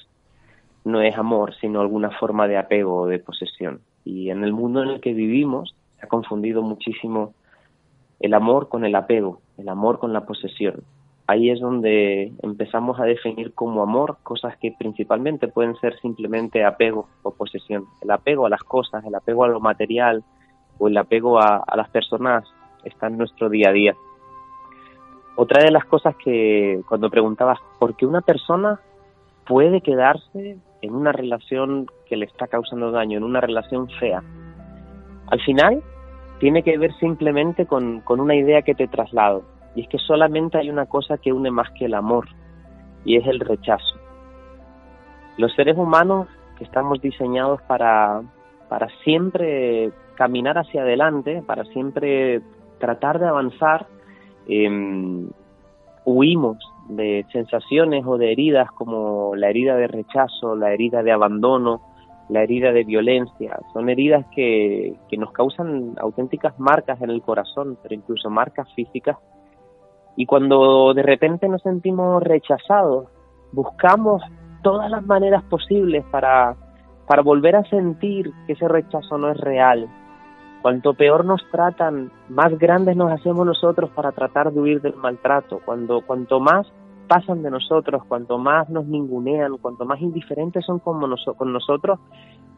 no es amor, sino alguna forma de apego o de posesión. Y en el mundo en el que vivimos se ha confundido muchísimo el amor con el apego, el amor con la posesión ahí es donde empezamos a definir como amor cosas que principalmente pueden ser simplemente apego o posesión. El apego a las cosas, el apego a lo material o el apego a, las personas está en nuestro día a día. Otra de las cosas que cuando preguntabas por qué una persona puede quedarse en una relación que le está causando daño, en una relación fea, al final tiene que ver simplemente con, con una idea que te traslado y es que solamente hay una cosa que une más que el amor, y es el rechazo. Los seres humanos que estamos diseñados para, para siempre caminar hacia adelante, para siempre tratar de avanzar, em, huimos de sensaciones o de heridas como la herida de rechazo, la herida de abandono, la herida de violencia. Son heridas que, que nos causan auténticas marcas en el corazón, pero incluso marcas físicas y cuando de repente nos sentimos rechazados, buscamos todas las maneras posibles para, para volver a sentir que ese rechazo no es real. Cuanto peor nos tratan, más grandes nos hacemos nosotros para tratar de huir del maltrato. Cuando, cuanto más pasan de nosotros, cuanto más nos ningunean, cuanto más indiferentes son con, con nosotros,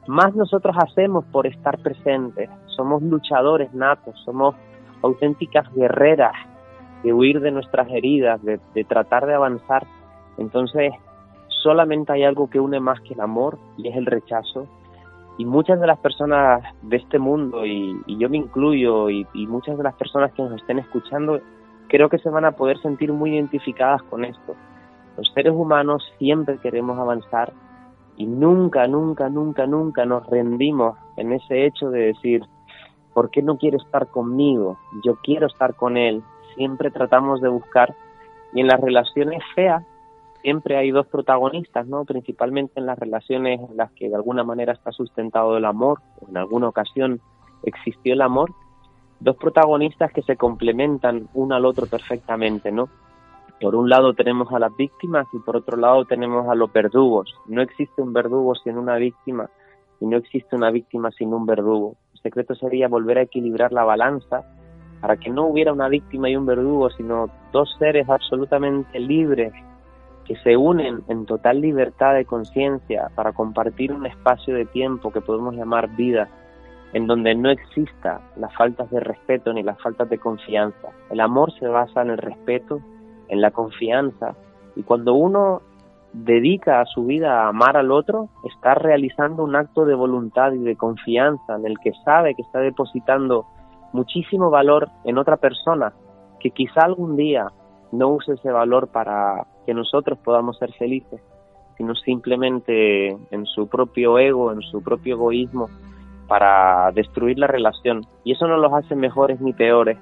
más nosotros hacemos por estar presentes. Somos luchadores natos, somos auténticas guerreras de huir de nuestras heridas, de, tratar de avanzar. Entonces, solamente hay algo que une más que el amor y es el rechazo. Y muchas de las personas de este mundo, y, yo me incluyo, y, y, muchas de las personas que nos estén escuchando, creo que se van a poder sentir muy identificadas con esto. Los seres humanos siempre queremos avanzar y nunca, nunca, nunca, nunca nos rendimos en ese hecho de decir, ¿por qué no quiere estar conmigo? Yo quiero estar con él, siempre tratamos de buscar. Y en las relaciones feas siempre hay dos protagonistas, ¿no? Principalmente en las relaciones en las que de alguna manera está sustentado el amor, o en alguna ocasión existió el amor, dos protagonistas que se complementan uno al otro perfectamente, ¿no? Por un lado tenemos a las víctimas y por otro lado tenemos a los verdugos. No existe un verdugo sin una víctima y no existe una víctima sin un verdugo. El secreto sería volver a equilibrar la balanza para que no hubiera una víctima y un verdugo, sino dos seres absolutamente libres que se unen en total libertad de conciencia para compartir un espacio de tiempo que podemos llamar vida, en donde no exista las faltas de respeto ni las faltas de confianza. El amor se basa en el respeto, en la confianza, y cuando uno dedica su vida a amar al otro, está realizando un acto de voluntad y de confianza en el que sabe que está depositando muchísimo valor en otra persona que quizá algún día no use ese valor para que nosotros podamos ser felices. sino simplemente en su propio ego, en su propio egoísmo, para destruir la relación. Y eso no los hace mejores ni peores,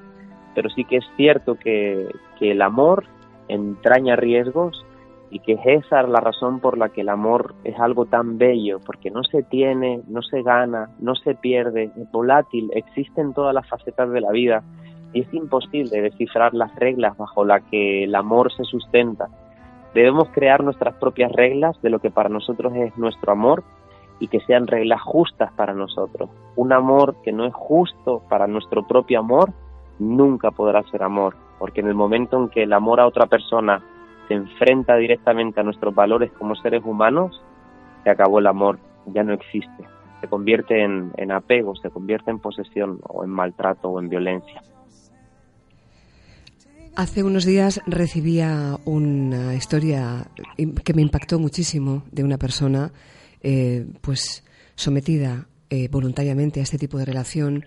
pero sí que es cierto que, que el amor entraña riesgos y que es esa la razón por la que el amor es algo tan bello, porque no se tiene, no se gana, no se pierde, es volátil, existe en todas las facetas de la vida y es imposible descifrar las reglas bajo las que el amor se sustenta. Debemos crear nuestras propias reglas de lo que para nosotros es nuestro amor y que sean reglas justas para nosotros. Un amor que no es justo para nuestro propio amor nunca podrá ser amor, porque en el momento en que el amor a otra persona se enfrenta directamente a nuestros valores como seres humanos, se acabó el amor, ya no existe. Se convierte en, apego, se convierte en posesión o en maltrato o en violencia. Hace unos días recibía una historia que me impactó muchísimo de una persona eh, pues sometida eh, voluntariamente a este tipo de relación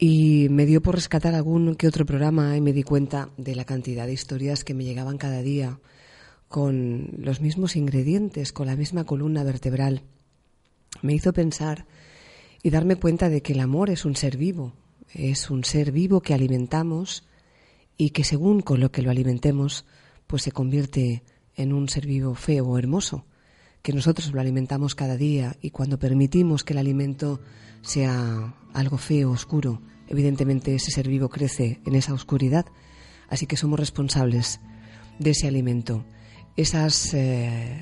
y me dio por rescatar algún que otro programa y me di cuenta de la cantidad de historias que me llegaban cada día con los mismos ingredientes, con la misma columna vertebral. Me hizo pensar y darme cuenta de que el amor es un ser vivo, es un ser vivo que alimentamos y que según con lo que lo alimentemos, pues se convierte en un ser vivo feo o hermoso, que nosotros lo alimentamos cada día y cuando permitimos que el alimento sea algo feo, oscuro, evidentemente ese ser vivo crece en esa oscuridad, así que somos responsables de ese alimento. Esas, eh,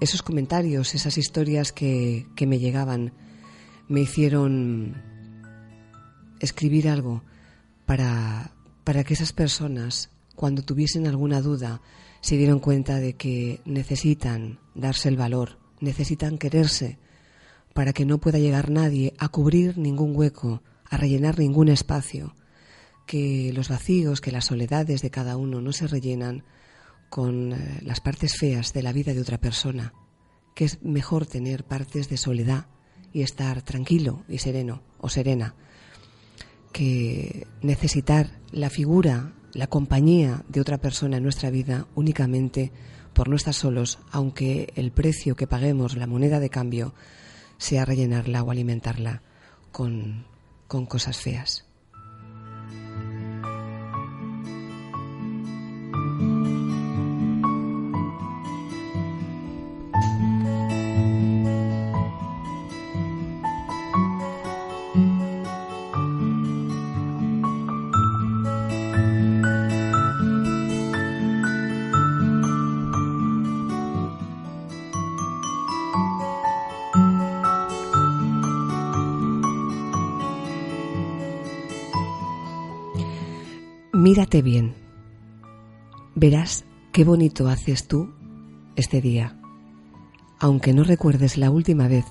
esos comentarios, esas historias que, que me llegaban, me hicieron escribir algo para, para que esas personas, cuando tuviesen alguna duda, se dieran cuenta de que necesitan darse el valor, necesitan quererse, para que no pueda llegar nadie a cubrir ningún hueco, a rellenar ningún espacio, que los vacíos, que las soledades de cada uno no se rellenan con eh, las partes feas de la vida de otra persona, que es mejor tener partes de soledad y estar tranquilo y sereno o serena, que necesitar la figura, la compañía de otra persona en nuestra vida únicamente por no estar solos, aunque el precio que paguemos, la moneda de cambio, sea rellenarla o alimentarla con, con cosas feas. Bien. Verás qué bonito haces tú este día, aunque no recuerdes la última vez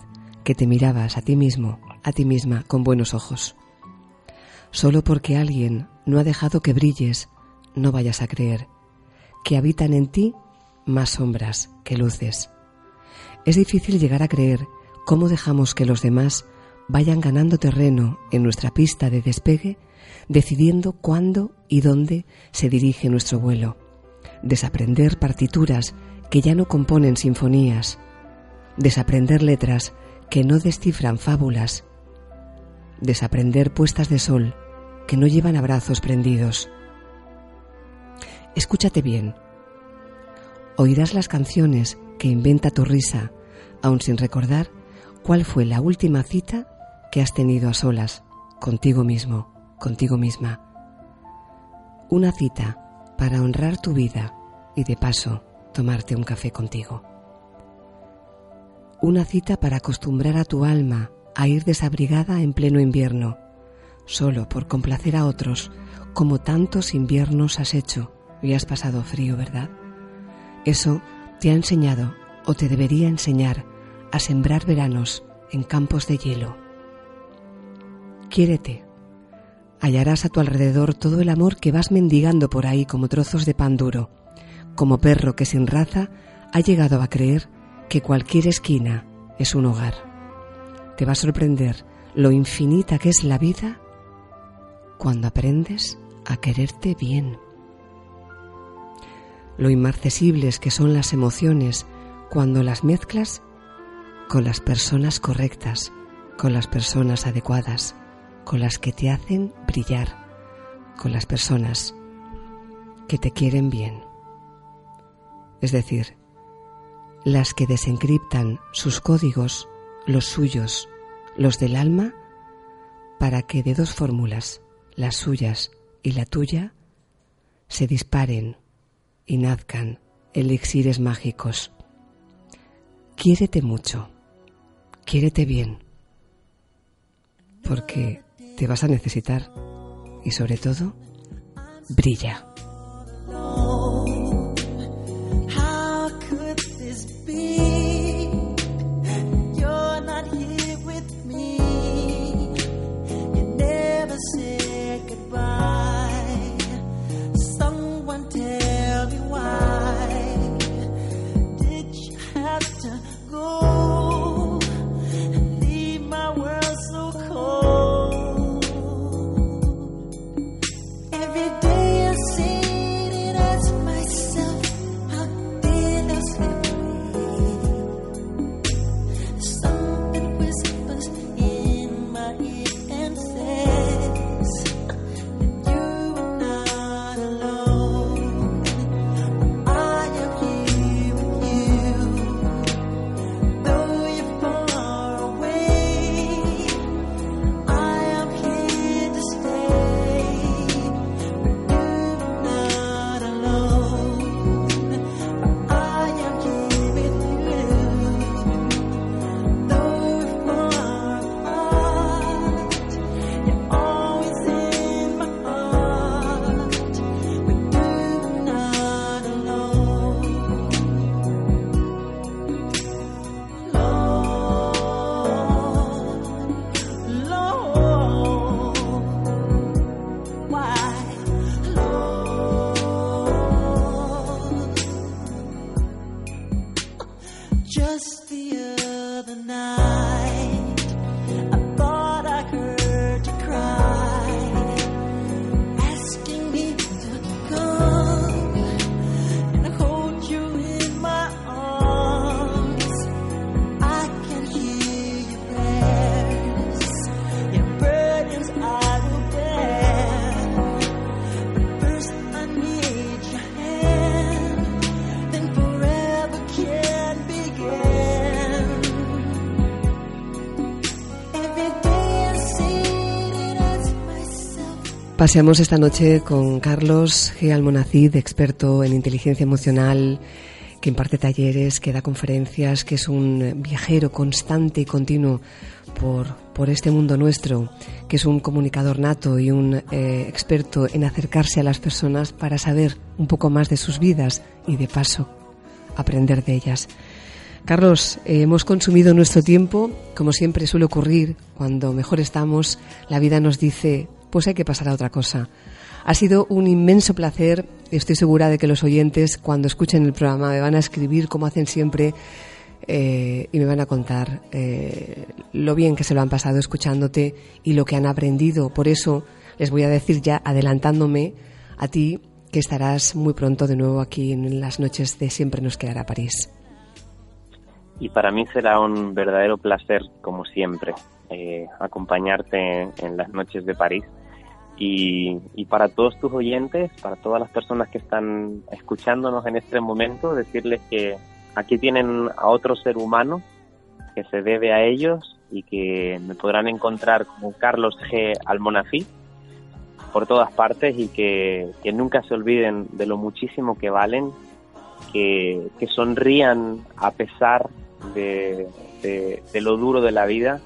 que te mirabas a ti mismo, a ti misma, con buenos ojos. Solo porque alguien no ha dejado que brilles, no vayas a creer que habitan en ti más sombras que luces. Es difícil llegar a creer cómo dejamos que los demás vayan ganando terreno en nuestra pista de despegue decidiendo cuándo y dónde se dirige nuestro vuelo, desaprender partituras que ya no componen sinfonías, desaprender letras que no descifran fábulas, desaprender puestas de sol que no llevan abrazos prendidos. Escúchate bien. Oirás las canciones que inventa tu risa, aun sin recordar cuál fue la última cita que has tenido a solas contigo mismo contigo misma. Una cita para honrar tu vida y de paso tomarte un café contigo. Una cita para acostumbrar a tu alma a ir desabrigada en pleno invierno, solo por complacer a otros, como tantos inviernos has hecho y has pasado frío, ¿verdad? Eso te ha enseñado o te debería enseñar a sembrar veranos en campos de hielo. Quiérete, hallarás a tu alrededor todo el amor que vas mendigando por ahí como trozos de pan duro, como perro que sin raza ha llegado a creer que cualquier esquina es un hogar. Te va a sorprender lo infinita que es la vida cuando aprendes a quererte bien. Lo inmarcesibles que son las emociones cuando las mezclas con las personas correctas, con las personas adecuadas, con las que te hacen brillar, con las personas que te quieren bien. Es decir, las que desencriptan sus códigos, los suyos, los del alma, para que de dos fórmulas, las suyas y la tuya, se disparen y nazcan elixires mágicos. Quiérete mucho, quiérete bien, porque te vas a necesitar y sobre todo, brilla. Paseamos esta noche con Carlos G. Almonacid, experto en inteligencia emocional, que imparte talleres, que da conferencias, que es un viajero constante y continuo por, por este mundo nuestro, que es un comunicador nato y un eh, experto en acercarse a las personas para saber un poco más de sus vidas y de paso aprender de ellas. Carlos, eh, hemos consumido nuestro tiempo, como siempre suele ocurrir, cuando mejor estamos, la vida nos dice, pues hay que pasar a otra cosa. Ha sido un inmenso placer, estoy segura de que los oyentes cuando escuchen el programa me van a escribir como hacen siempre eh, y me van a contar eh, lo bien que se lo han pasado escuchándote y lo que han aprendido. Por eso les voy a decir ya, adelantándome a ti, que estarás muy pronto de nuevo aquí en las noches de Siempre nos quedará París. Y para mí será un verdadero placer, como siempre, eh, acompañarte en las noches de París. Y, para todos tus oyentes, para todas las personas que están escuchándonos en este momento, decirles que aquí tienen a otro ser humano que se debe a ellos y que me podrán encontrar como Carlos G. Almonafí por todas partes y que, nunca se olviden de lo muchísimo que valen, que, sonrían a pesar de lo duro de la vida,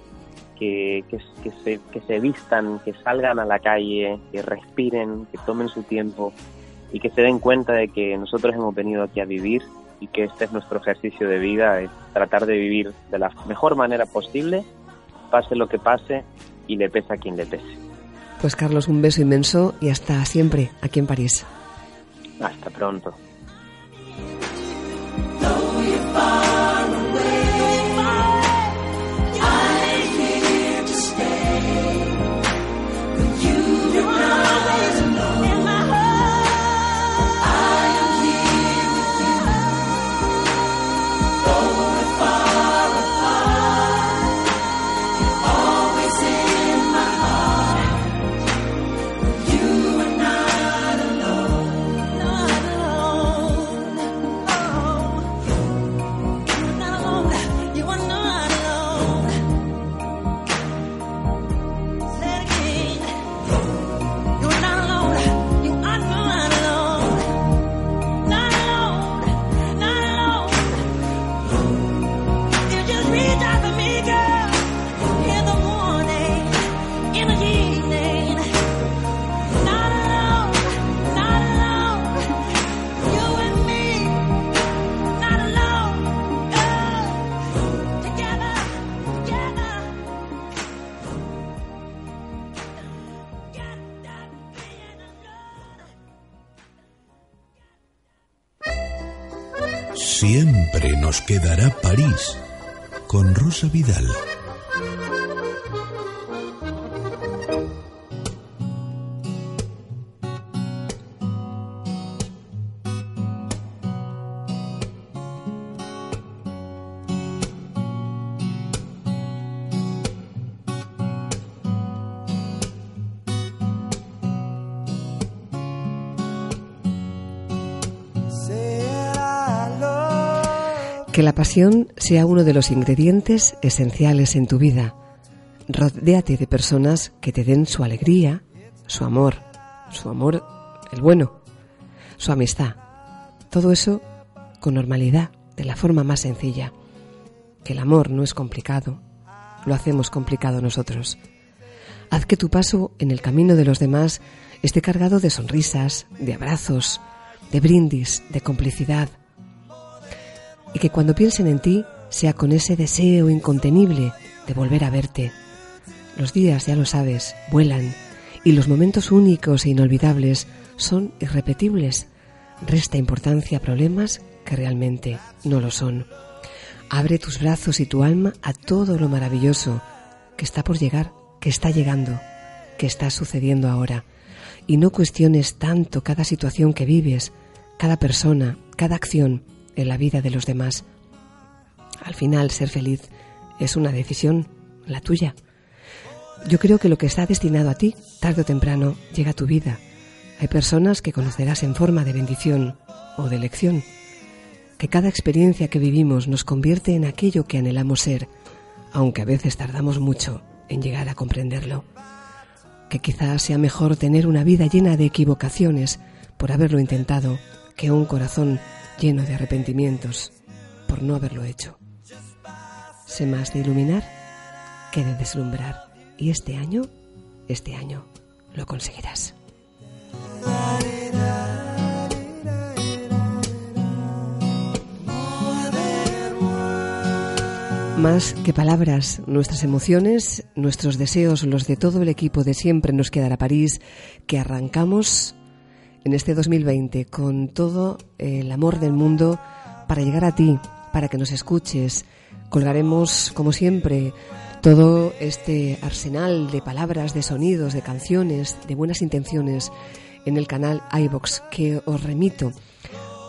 que, que, que, se, que se vistan, que salgan a la calle, que respiren, que tomen su tiempo y que se den cuenta de que nosotros hemos venido aquí a vivir y que este es nuestro ejercicio de vida, es tratar de vivir de la mejor manera posible, pase lo que pase y le pese a quien le pese. Pues Carlos, un beso inmenso y hasta siempre aquí en París. Hasta pronto. Con Rosa Que la pasión sea uno de los ingredientes esenciales en tu vida. Rodéate de personas que te den su alegría, su amor, su amor, el bueno, su amistad. Todo eso con normalidad, de la forma más sencilla. Que el amor no es complicado, lo hacemos complicado nosotros. Haz que tu paso en el camino de los demás esté cargado de sonrisas, de abrazos, de brindis, de complicidad, y que cuando piensen en ti sea con ese deseo incontenible de volver a verte. Los días, ya lo sabes, vuelan y los momentos únicos e inolvidables son irrepetibles. Resta importancia a problemas que realmente no lo son. Abre tus brazos y tu alma a todo lo maravilloso que está por llegar, que está llegando, que está sucediendo ahora. Y no cuestiones tanto cada situación que vives, cada persona, cada acción en la vida de los demás. Al final, ser feliz es una decisión, la tuya. Yo creo que lo que está destinado a ti, tarde o temprano, llega a tu vida. Hay personas que conocerás en forma de bendición o de elección. Que cada experiencia que vivimos nos convierte en aquello que anhelamos ser, aunque a veces tardamos mucho en llegar a comprenderlo. Que quizás sea mejor tener una vida llena de equivocaciones por haberlo intentado que un corazón lleno de arrepentimientos por no haberlo hecho. Sé más de iluminar que de deslumbrar. Y este año, este año, lo conseguirás. Más que palabras, nuestras emociones, nuestros deseos, los de todo el equipo de siempre nos quedará París, que arrancamos en este 2020 con todo el amor del mundo para llegar a ti, para que nos escuches. Colgaremos, como siempre, todo este arsenal de palabras, de sonidos, de canciones, de buenas intenciones en el canal iBox que os remito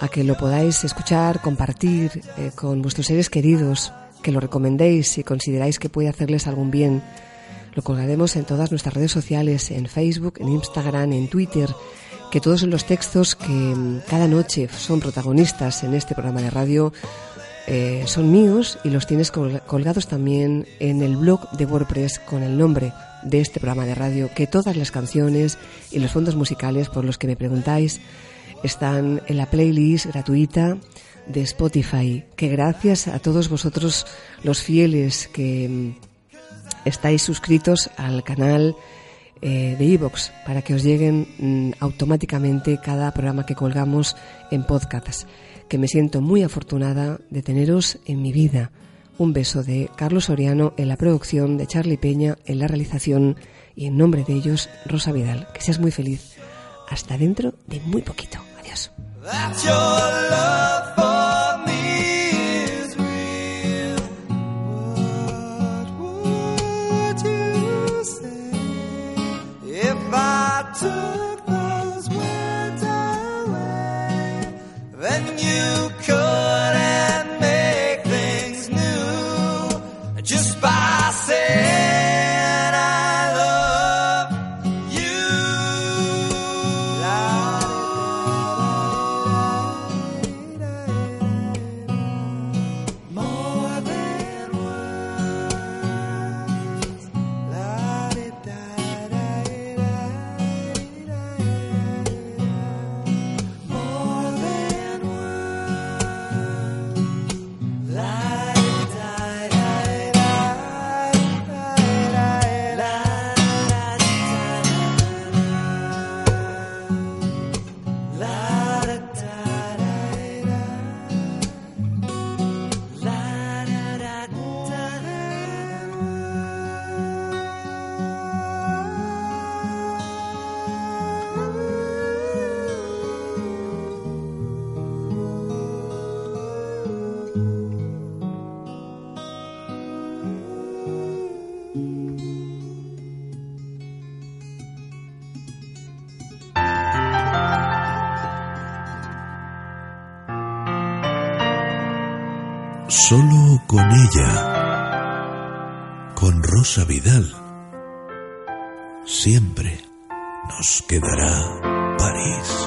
a que lo podáis escuchar, compartir eh, con vuestros seres queridos, que lo recomendéis si consideráis que puede hacerles algún bien. Lo colgaremos en todas nuestras redes sociales, en Facebook, en Instagram, en Twitter, que todos los textos que mm, cada noche son protagonistas en este programa de radio eh, son míos y los tienes col- colgados también en el blog de WordPress con el nombre de este programa de radio, que todas las canciones y los fondos musicales por los que me preguntáis están en la playlist gratuita de Spotify, que gracias a todos vosotros los fieles que mm, estáis suscritos al canal eh, de iVoox para que os lleguen mm, automáticamente cada programa que colgamos en podcasts, que me siento muy afortunada de teneros en mi vida. Un beso de Carlos Soriano en la producción, de Charlie Peña en la realización y en nombre de ellos, Rosa Vidal. Que seas muy feliz. Hasta dentro de muy poquito. Adiós. Con ella, con Rosa Vidal, siempre nos quedará París.